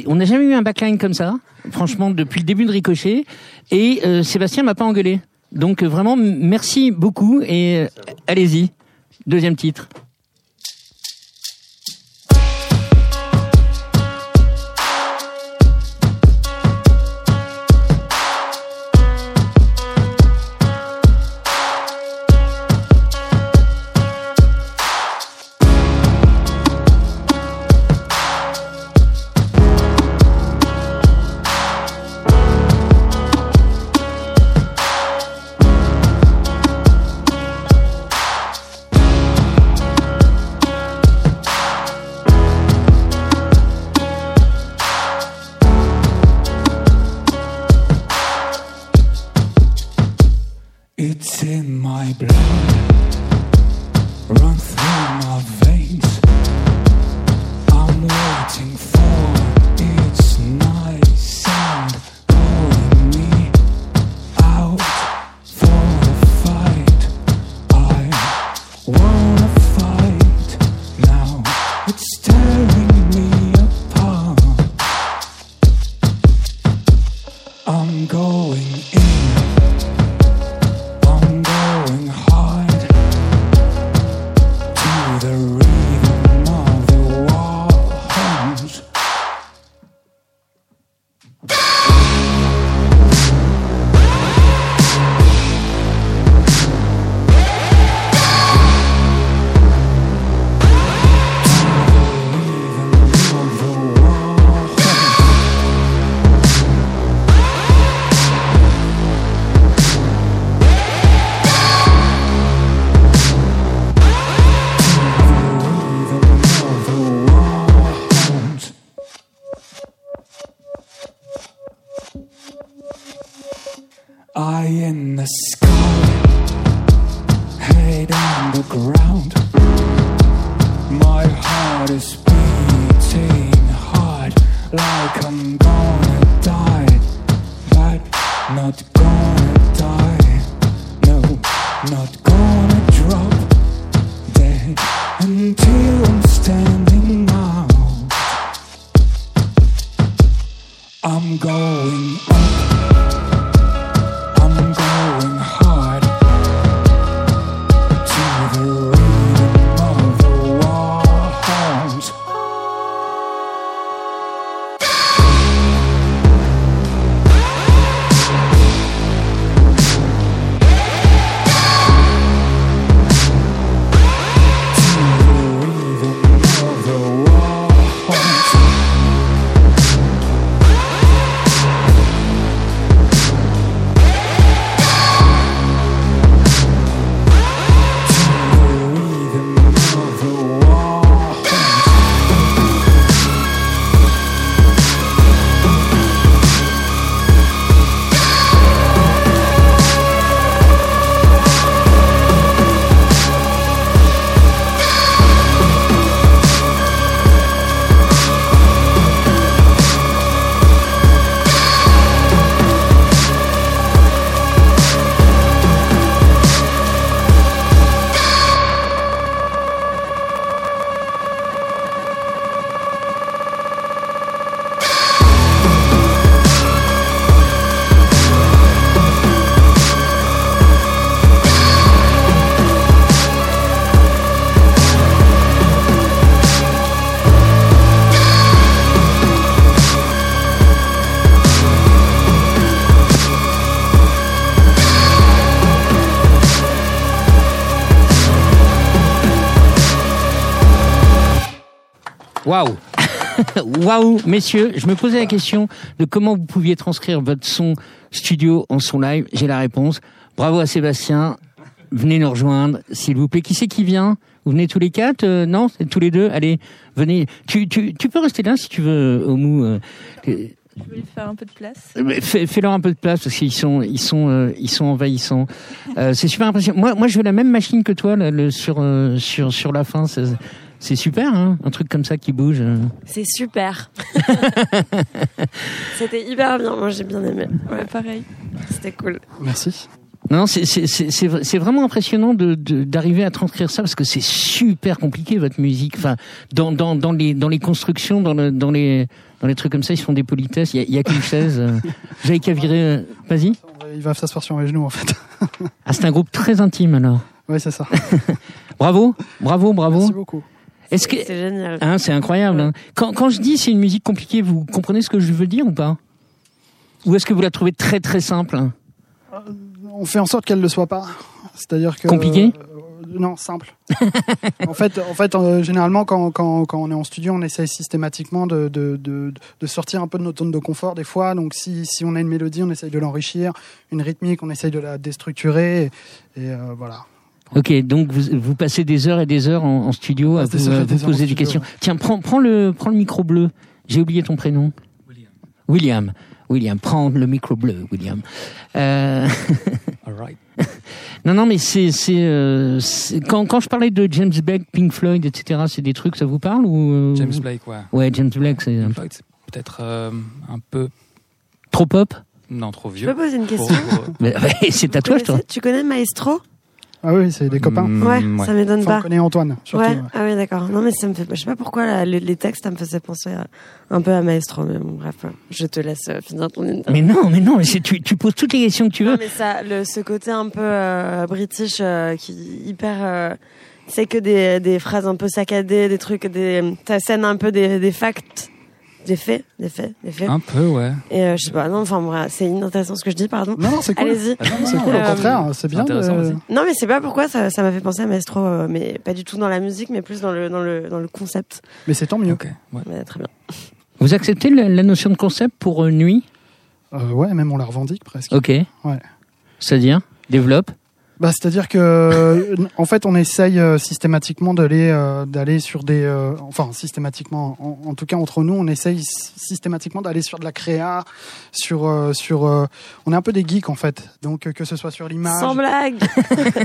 on n'a jamais eu un backline comme ça. Franchement depuis le début de Ricochet et euh, Sébastien m'a pas engueulé. Donc vraiment merci beaucoup et euh, allez-y. Deuxième titre. Head on the ground. My heart is beating hard, like I'm gonna die, but not gonna die. No, not Waouh Waouh Messieurs, je me posais la question de comment vous pouviez transcrire votre son studio en son live. J'ai la réponse. Bravo à Sébastien. Venez nous rejoindre, s'il vous plaît. Qui c'est qui vient? Vous venez tous les quatre Euh, Non? C'est tous les deux? Allez, venez. Tu, tu, tu peux rester là si tu veux, Omu. euh, euh, Je voulais faire un peu de place. mais Fais, fais-leur un peu de place parce qu'ils sont, ils sont, euh, ils sont envahissants. Euh, c'est super impressionnant. Moi, moi, je veux la même machine que toi là, le, sur, euh, sur, sur la fin. C'est, super, hein, un truc comme ça qui bouge. C'est super. C'était hyper bien. Moi, j'ai bien aimé. Ouais, Pareil. c'était cool. Merci. Non, c'est, vraiment impressionnant de, de- d'arriver à transcrire ça parce que c'est super compliqué votre musique. Enfin, dans, dans, dans les, dans les constructions, dans, le, dans les, dans les trucs comme ça, ils se font des politesses. Il y a, il y a qu'une chaise. euh. J'avais qu'à virer. euh, Vas-y. Il va s'asseoir sur mes genoux en fait. Ah, c'est un groupe très intime alors. Oui, c'est ça. Bravo, bravo, bravo. Merci beaucoup. Est-ce que C'est génial. Hein, c'est incroyable. hein. Quand, quand je dis c'est une musique compliquée, vous comprenez ce que je veux dire ou pas? Ou est-ce que vous la trouvez très très simple? Hein On fait en sorte qu'elle ne le soit pas. C'est-à-dire que. Compliqué? euh, Non, simple. en fait, en fait euh, généralement, quand, quand, quand on est en studio, on essaye systématiquement de, de, de, de sortir un peu de notre zone de confort des fois. Donc, si, si on a une mélodie, on essaye de l'enrichir. Une rythmique, on essaye de la déstructurer. Et, et, euh, voilà. Ok, donc vous, vous passez des heures et des heures en, en studio à Passe des vous, heures et à vous poser des questions. Tiens, prends, prends, le, prends le micro bleu. J'ai oublié ton prénom. William. William. William, prends le micro bleu, William. Euh... non, non, mais c'est, c'est, euh, c'est- quand, quand je parlais de James Blake, Pink Floyd, etc., c'est des trucs, ça vous parle ou euh, James Blake, ouais. Ouais, James Blake, c'est un Pink peu Floyd, c'est peut-être euh, un peu. trop pop? Non, trop Je vieux. peux poser une question? pour- Mais, c'est à Tu toi, je Tu connais Maestro? Ah oui, c'est des copains. Mm, Ouais, ça m'étonne Enfin, on pas. connaît Antoine, surtout. ouais. ouais. Ah oui, d'accord. Non, mais ça me fait. Je sais pas pourquoi là, les, les textes, ça me faisait penser à- un peu à Maestro. Mais bon, bref, je te laisse euh, finir ton interview. Mais non, mais non, mais tu, tu poses toutes les questions que tu veux. Non, mais ça, le, ce côté un peu euh, british, euh, qui hyper. Euh, c'est que des, des phrases un peu saccadées, des trucs, des. Ça scène un peu des, des facts, des faits, des faits, des faits. Un peu, ouais. Et euh, je sais pas. Non, enfin, c'est inintéressant ce que je dis, pardon. Non, non, c'est cool. Allez-y. C'est cool, au Euh, contraire, c'est bien. intéressant, de- vas-y. Non, mais c'est pas pourquoi ça, ça m'a fait penser à Maestro, euh, mais pas du tout dans la musique, mais plus dans le, dans le, dans le concept. Mais c'est tant mieux. Ok, ouais. Mais très bien. Vous acceptez la, la notion de concept pour euh, nuit? Euh, ouais, même on la revendique presque. Ok. Ouais. C'est-à-dire Développe. Bah, c'est-à-dire que, en fait, on essaye euh, systématiquement d'aller euh, d'aller sur des, euh, enfin systématiquement, en, en tout cas entre nous, on essaye systématiquement d'aller sur de la créa, sur euh, sur, euh, on est un peu des geeks en fait, donc que ce soit sur l'image, Sans blague.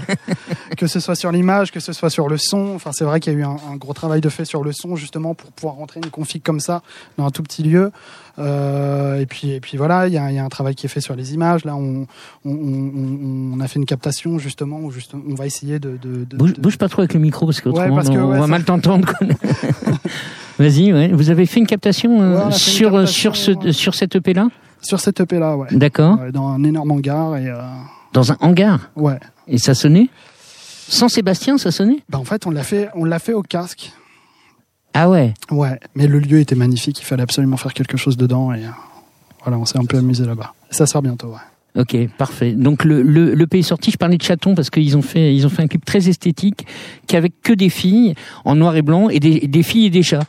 que ce soit sur l'image, que ce soit sur le son. Enfin, c'est vrai qu'il y a eu un, un gros travail de fait sur le son justement pour pouvoir rentrer une config comme ça dans un tout petit lieu. Euh, et puis et puis voilà, il y a, y a un travail qui est fait sur les images. Là, on on, on, on a fait une captation justement où juste on va essayer de, de, de- Bouge, de- bouge pas trop avec le micro parce qu'autrement Ouais, parce que, on ouais, va ça- mal t'entendre. Vas-y, ouais. Vous avez fait une captation euh, une sur euh, sur ce captation, sur cette EP là sur cette EP là, ouais. D'accord. Dans un énorme hangar et euh, Dans un hangar? ouais. Et ça sonnait? Sans Sébastien, ça sonnait? Bah en fait, on l'a fait, on l'a fait au casque. Ah ouais. Ouais, mais le lieu était magnifique. Il fallait absolument faire quelque chose dedans et euh, voilà, on s'est un peu amusé là-bas. Ça sort bientôt, ouais. Ok, parfait. Donc le, le, le pays sorti, je parlais de chaton parce qu'ils ont fait ils ont fait un clip très esthétique qu'avec que des filles en noir et blanc et des, des filles et des chats.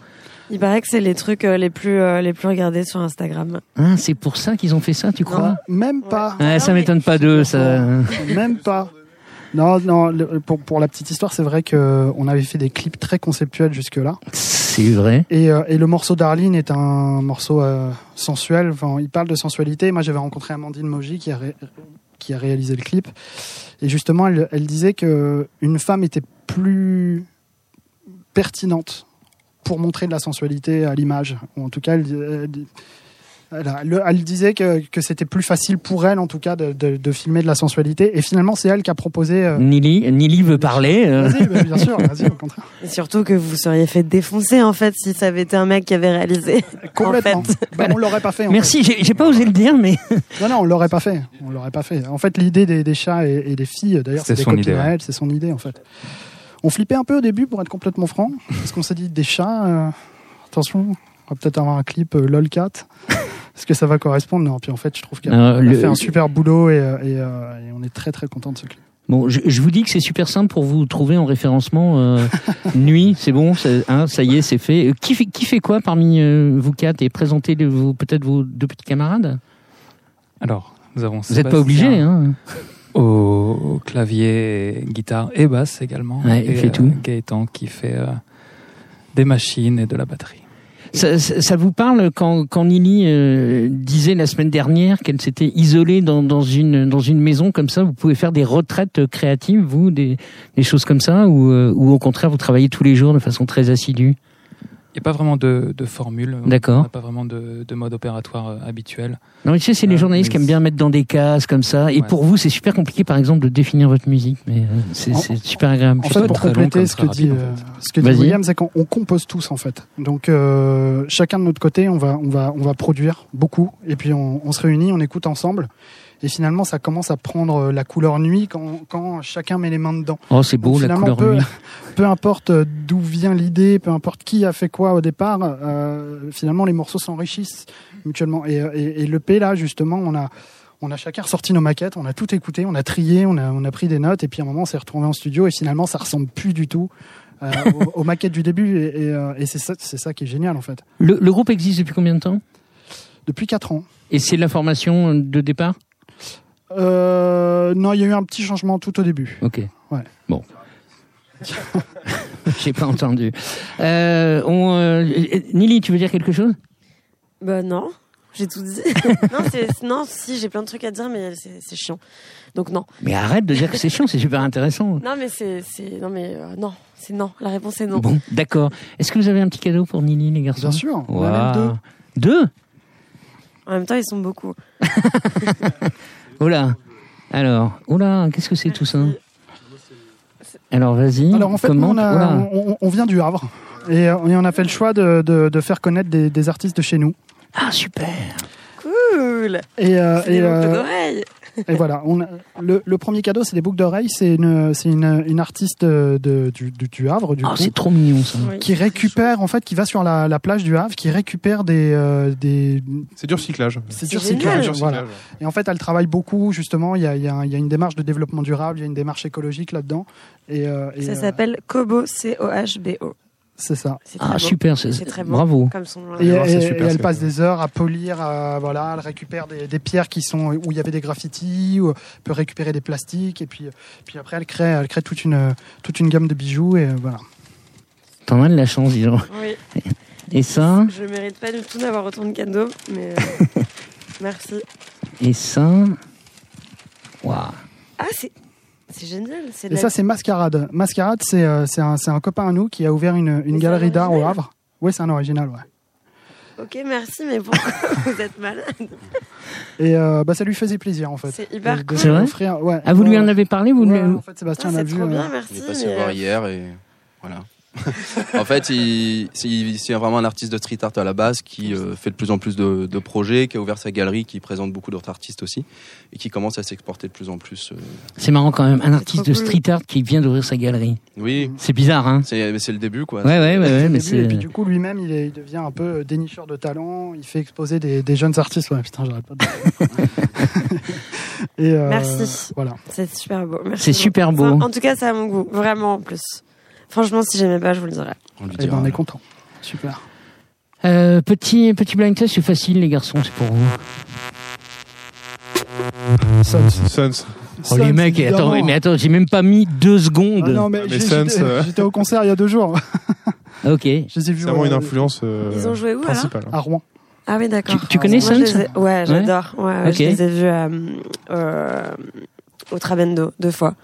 Il paraît que c'est les trucs euh, les plus euh, les plus regardés sur Instagram. Hein, c'est pour ça qu'ils ont fait ça, tu crois? Même pas. Ouais, ça Non, m'étonne pas d'eux, ça. Même pas. Non, non. le- pour, pour la petite histoire, c'est vrai que on avait fait des clips très conceptuels jusque-là. C'est vrai. Et, euh, et le morceau Darlene est un morceau euh, sensuel. Enfin, il parle de sensualité. Moi, j'avais rencontré Amandine Moji qui a, ré- qui a réalisé le clip. Et justement, elle, elle disait que une femme était plus pertinente pour montrer de la sensualité à l'image. Ou en tout cas, elle, elle- elle disait que, que c'était plus facile pour elle, en tout cas, de, de- de filmer de la sensualité. Et finalement, c'est elle qui a proposé. euh, Nili, Nili veut parler. euh. Vas-y, bah, bien sûr, vas-y, au contraire. Et surtout que vous seriez fait défoncer en fait si ça avait été un mec qui avait réalisé. Complètement. En fait. Bah, on l'aurait pas fait. en Merci, j'ai pas osé le dire, mais Non, non, on l'aurait pas fait. On l'aurait pas fait. En fait, l'idée des, des chats et, et des filles, d'ailleurs, c'est des son copines idée, à ouais. elle, c'est son idée en fait. On flippait un peu au début, pour être complètement franc, parce qu'on s'est dit des chats. euh, attention, on va peut-être avoir un clip euh, lolcat. Est-ce que ça va correspondre Non. Puis en fait, je trouve qu'elle Euh, a le- fait un super boulot et, euh, et, euh, et on est très très content de ce clip. Bon, je, je vous dis que c'est super simple pour vous trouver en référencement. euh, nuit, c'est bon, hein, ça y est, c'est fait. Euh, Qui fait, qui fait quoi parmi euh, vous quatre et présentez peut-être vos deux petits camarades? Alors, nous avons Vous n'êtes pas obligés, hein Au, clavier, guitare et basse également. Ouais, il et, fait tout. Gaëtan qui fait euh, des machines et de la batterie. Ça, ça- vous parle quand, quand euh, disait la semaine dernière qu'elle s'était isolée dans, dans, une, dans une maison comme ça Vous pouvez faire des retraites créatives, vous, des, des choses comme ça ou, euh, ou au contraire, vous travaillez tous les jours de façon très assidue? N'y a pas vraiment de, de formule. D'accord. On n'a pas vraiment de, de mode opératoire euh, habituel. Non, mais tu sais, c'est les Euh, journalistes qui aiment bien mettre dans des cases comme ça. Et Ouais. pour vous, c'est super compliqué, par exemple, de définir votre musique. Mais euh, c'est En- c'est super agréable. En Je fait, pour compléter ce que dit, en euh, ce que dit. William, c'est qu'on on compose tous en fait. Donc euh, chacun de notre côté, on va, on va, on va produire beaucoup, et puis on, on se réunit, on écoute ensemble, et finalement, ça commence à prendre euh, la couleur nuit quand, quand chacun met les mains dedans. Oh, c'est beau, Donc, la finalement, couleur peu, nuit. peu importe euh, d'où vient l'idée, peu importe qui a fait quoi au départ, euh, finalement les morceaux s'enrichissent mutuellement. Et, et, et le P là, justement, on a, on a chacun ressorti nos maquettes, on a tout écouté, on a trié, on a, on a pris des notes, et puis à un moment on s'est retrouvé en studio, et finalement ça ressemble plus du tout. euh, aux, aux maquettes du début et, et, et c'est ça, c'est ça qui est génial en fait. Le, le groupe existe depuis combien de temps? Depuis quatre ans. Et c'est la formation de départ? Euh, non, il y a eu un petit changement tout au début. Ok. Ouais. Bon. J'ai pas entendu. Euh, on, euh, Nili, tu veux dire quelque chose? Bah non, j'ai tout dit. non, si, j'ai plein de trucs à dire, mais c'est chiant. Donc non. Mais arrête de dire que c'est chiant, c'est super intéressant. Non, mais c'est, non, mais euh, non, c'est non. La réponse est non. Bon, d'accord. Est-ce que vous avez un petit cadeau pour Nili, les garçons? Bien sûr, on en a même Waouh. deux. Deux? En même temps, ils sont beaucoup. Oh là Alors, oh là, qu'est-ce que c'est tout ça Alors, vas-y. Alors en fait, on, a- on- on vient du Havre et, euh, et on a fait le choix de, de- de faire connaître des, des artistes de chez nous. Ah, super Cool. Et, euh, C'est des et, euh. Et voilà, on a- le, le premier cadeau, c'est des boucles d'oreilles. C'est une, c'est une, une artiste de, de- du, du, du Havre, du Ah, c'est trop mignon, ça. Oui. qui récupère, en fait, qui va sur la, la plage du Havre, qui récupère des, euh, des C'est du recyclage. c'est du recyclage, voilà. Et en fait, elle travaille beaucoup, justement. Il y a, il y a, y a une démarche de développement durable, il y a une démarche écologique là-dedans. Et, euh, et, Ça euh, s'appelle Kobo, C-O-H-B-O. C'est ça. Ah, beau. super, c'est très beau. bravo. Comme son nom Et, voir, c'est et- super, et elle passe des heures à polir, euh, voilà, elle récupère des, des pierres qui sont où il y avait des graffitis, ou peut récupérer des plastiques, et puis, puis après elle crée, elle crée toute une toute une gamme de bijoux et euh, voilà. T'en as de la chance, dis donc. Oui. Et ça? Je mérite pas du tout d'avoir autant de cadeaux, mais euh, merci. Et ça? Waouh Ah, c'est, c'est génial. C'est Et la- ça c'est Mascarade. Mascarade c'est euh, c'est un c'est un copain à nous qui a ouvert une, une c'est galerie un d'art au Havre. Oui, c'est un original, ouais. Ok, merci, mais pourquoi vous êtes malade Et euh, bah ça lui faisait plaisir en fait. C'est hyper cool. C'est vrai offrir- ouais. Ah, vous lui en avez parlé vous ouais, lui- en fait Sébastien Ah, l'a c'est vu. trop euh, bien, Il merci. est passé mais, voir hier et voilà. en fait, c'est vraiment un artiste de street art à la base qui euh, fait de plus en plus de, de projets, qui a ouvert sa galerie, qui présente beaucoup d'autres artistes aussi et qui commence à s'exporter de plus en plus. euh. C'est marrant quand même, un artiste de street art qui vient d'ouvrir sa galerie. Oui, C'est bizarre, hein c'est mais c'est le début quoi. Ouais, ouais, ouais, ouais, mais début, et puis du coup, lui-même, il, devient un peu dénicheur de talent. Il fait exposer des, des jeunes artistes. Ouais, putain, j'arrête pas de. et euh, Merci. Voilà. C'est super beau. C'est super beau. Enfin, en tout cas, ça a mon goût. Vraiment, en plus. Franchement, si j'aimais pas, je vous le dirais. On lui Et ben, on est content. Super. Euh, petit, petit blind test, c'est facile les garçons, c'est pour vous. Sons. Sons. Oh les mecs, attends, évidemment. mais attends, j'ai même pas mis deux secondes. Ah non, mais, mais j'ai- Sons, j'étais euh, j'étais au concert il y a deux jours. Ok. Je les ai vus C'est vraiment euh, une influence euh, Ils ont joué où, alors principale. à Rouen. Ah oui, d'accord. Tu- tu connais Moi, je Sons les ai- Ouais, j'adore. Ouais, ouais, Ok. Je les ai vus euh, euh, au Trabendo deux fois.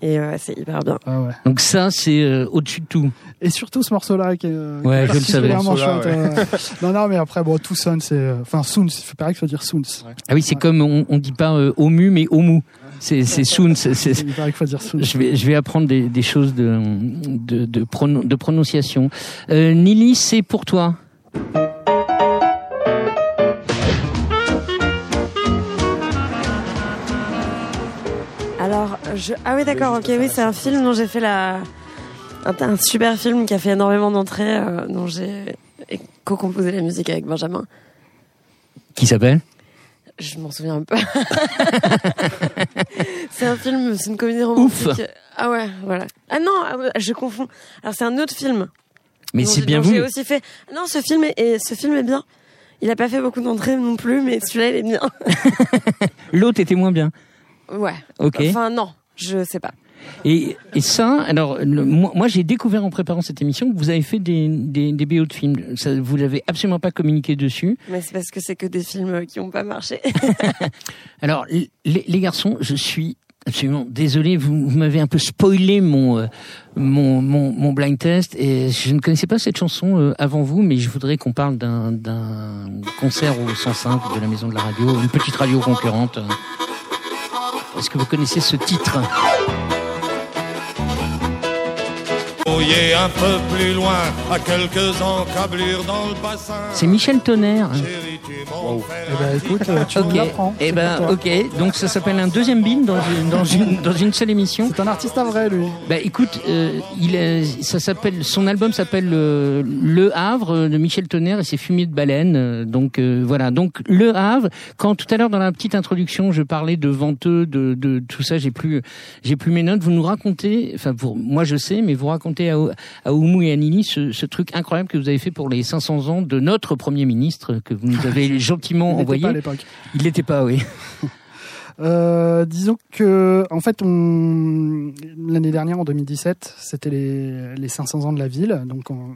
Et euh, c'est hyper bien. Ah ouais. Donc ça, c'est euh, au-dessus de tout. Et surtout ce morceau-là qui est euh, Ouais, qui est je le savais. chouette, euh. non, non, mais après, bon, tout sonne, c'est. euh, Enfin, Soons, il faut pareil qu'il faut dire Soons. Ah oui, c'est Ouais. comme on, on dit pas euh, Omu, mais Omu. C'est c'est Soon. c'est- c'est- Il paraît qu'il faut dire Soons. Je vais, je vais apprendre des, des choses de, de, de, prono- de prononciation. Euh, Nili, c'est pour toi. Alors, je... ah oui, d'accord, ok, oui, c'est un film dont j'ai fait la. Un, un super film qui a fait énormément d'entrées, euh, dont j'ai co-composé la musique avec Benjamin. Qui s'appelle? Je m'en souviens pas. c'est un film, c'est une comédie romantique. Ouf. Ah ouais, voilà. Ah non, ah ouais, je confonds. Alors c'est un autre film. Mais c'est bien vous. J'ai aussi fait. Non, ce film est, et ce film est bien. Il a pas fait beaucoup d'entrées non plus, mais celui-là il est bien. L'autre était moins bien. Ouais. Ok. Enfin non, je sais pas. Et, et ça, alors, le- moi, moi, j'ai découvert en préparant cette émission que vous avez fait des, des, des BO de films. Ça, vous l'avez absolument pas communiqué dessus. Mais c'est parce que c'est que des films qui ont pas marché. Alors, les, les garçons, je suis absolument désolé. Vous, vous m'avez un peu spoilé mon, euh, mon, mon, mon blind test et je ne connaissais pas cette chanson euh, avant vous, mais je voudrais qu'on parle d'un, d'un concert au 105 de la Maison de la Radio, une petite radio concurrente. Est-ce que vous connaissez ce titre? Voyez un peu plus loin, à quelques encablures dans le bassin. C'est Michel Chérie, Tonnerre. tu m'en fais Eh ben, écoute, euh, tu nous Ok. l'apprends. Eh c'est ben, ok. Donc ça s'appelle un deuxième bin dans une, dans une, dans une seule émission. C'est un artiste à vrai, lui. Bah écoute, euh, il ça s'appelle, son album s'appelle euh, Le Havre euh, de Michel Tonnerre et c'est Fumier de baleine. donc euh, voilà. Donc Le Havre. Quand tout à l'heure dans la petite introduction, je parlais de venteux, de, de tout ça, j'ai plus, j'ai plus mes notes. Vous nous racontez, enfin pour moi je sais, mais vous racontez à, à Oumou et à Nini ce, ce truc incroyable que vous avez fait pour les 500 ans de notre premier ministre que vous nous avez gentiment Il envoyé. pas à l'époque. Il l'était pas, oui. Euh, disons que, en fait, on... l'année dernière, en 2017, c'était les, les 500 ans de la ville. Donc, on-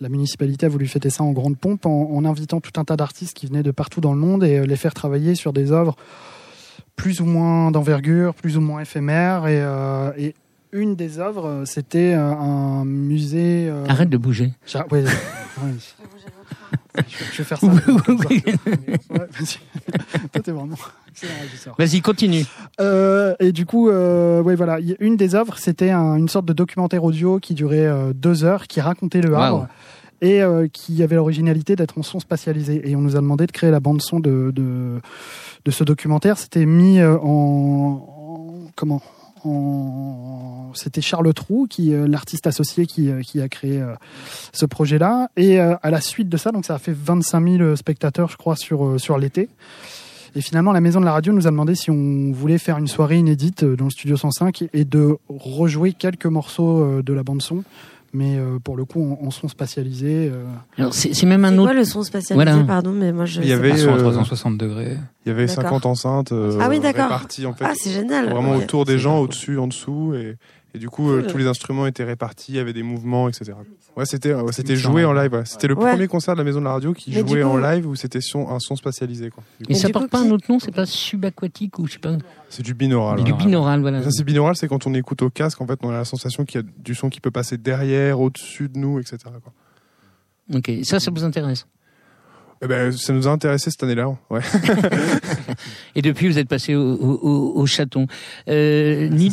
la municipalité a voulu fêter ça en grande pompe en, en invitant tout un tas d'artistes qui venaient de partout dans le monde et euh, les faire travailler sur des œuvres plus ou moins d'envergure, plus ou moins éphémères. Et, euh, et une des œuvres, c'était un musée. euh, Arrête de bouger. Je vais faire ça. Toi, t'es vraiment. Vas-y, continue. Euh, et du coup, euh, ouais, voilà, une des œuvres, c'était un- une sorte de documentaire audio qui durait euh, deux heures, qui racontait le Havre et euh, qui avait l'originalité d'être en son spatialisé. Et on nous a demandé de créer la bande son de de, de ce documentaire. C'était mis euh, en, en- comment? C'était Charles Trou qui euh, l'artiste associé qui euh, a créé euh, ce projet-là. Et à la suite de ça donc ça a fait 25 000 spectateurs je crois sur l'été. Et finalement, la maison de la radio nous a demandé si on voulait faire une soirée inédite dans le studio 105 et de rejouer quelques morceaux de la bande son, mais euh, pour le coup en, en son spatialisé. euh. Alors, c'est c'est même un C'est autre. quoi le son spatialisé Voilà. Pardon, mais moi je. Il y avait, pas. Euh, 360 degrés. Il y avait D'accord. 50 enceintes euh, Ah oui, d'accord. réparties en fait, Ah, c'est génial. vraiment Ouais. autour des gens, au-dessus, en dessous, et, et du coup euh, Cool. tous les instruments étaient répartis, il y avait des mouvements, etc. Ouais, c'était ouais, c'était joué live. en live. ouais. C'était le Ouais. premier concert de la maison de la radio qui Mais jouait coup- en live où c'était son- un son spatialisé. Quoi. Et ça porte pas un autre nom, c'est pas subaquatique ou je sais pas. C'est du binaural. Du binaural, voilà. Ça, c'est binaural, c'est quand on écoute au casque, en fait, on a la sensation qu'il y a du son qui peut passer derrière, au-dessus de nous, etc. quoi. Ok, ça, ça vous intéresse. Eh ben, ça nous a intéressé cette année-là. Ouais. Et depuis, vous êtes passé au, au, au- au chaton. Euh, ni-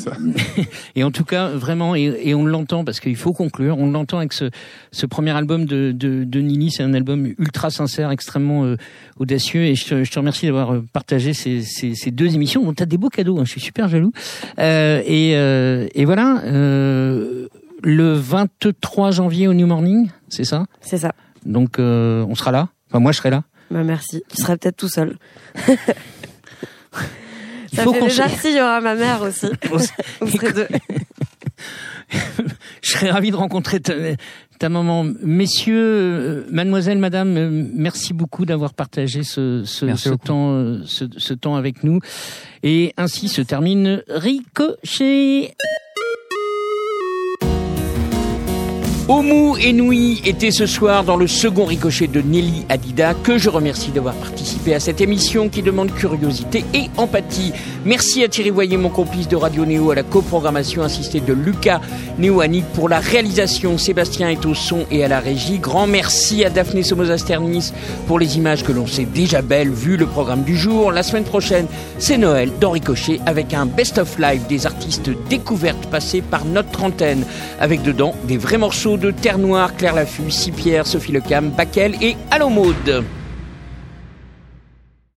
et en tout cas, vraiment, et, et on l'entend parce qu'il faut conclure. On l'entend avec ce, ce premier album de, de, de Nini. C'est un album ultra sincère, extrêmement euh, audacieux. Et je te, je te remercie d'avoir euh, partagé ces, ces, ces deux émissions. Bon, t'as des beaux cadeaux. hein, je suis super jaloux. Euh, et, euh, et voilà. Euh, le 23 janvier au New Morning, c'est ça? C'est ça. Donc, euh, on sera là. Enfin, moi, je serai là. Bah merci. Tu serais peut-être tout seul. Il Ça faut fait qu'on déjà se- si, il y aura ma mère aussi. On serait deux. Je serais ravi de rencontrer ta, ta maman. Messieurs, euh, mademoiselle, madame, euh, merci beaucoup d'avoir partagé ce, temps, euh, ce, ce temps avec nous. Et ainsi se termine Ricochet. Omu Enoui était ce soir dans le second ricochet de Nelly Adida, que je remercie d'avoir participé à cette émission qui demande curiosité et empathie. Merci à Thierry Voyer, mon complice de Radio Néo, à la coprogrammation assistée de Lucas Néoanic pour la réalisation. Sébastien est au son et à la régie. Grand merci à Daphné Somoza-Sternis pour les images que l'on sait déjà belles vu le programme du jour. La semaine prochaine, c'est Noël dans Ricochet avec un best-of live des artistes découvertes passés par notre antenne avec dedans des vrais morceaux de Terre Noire, Claire Laffut, Sipierre, Sophie Lecam, Bakel et Allo Maude.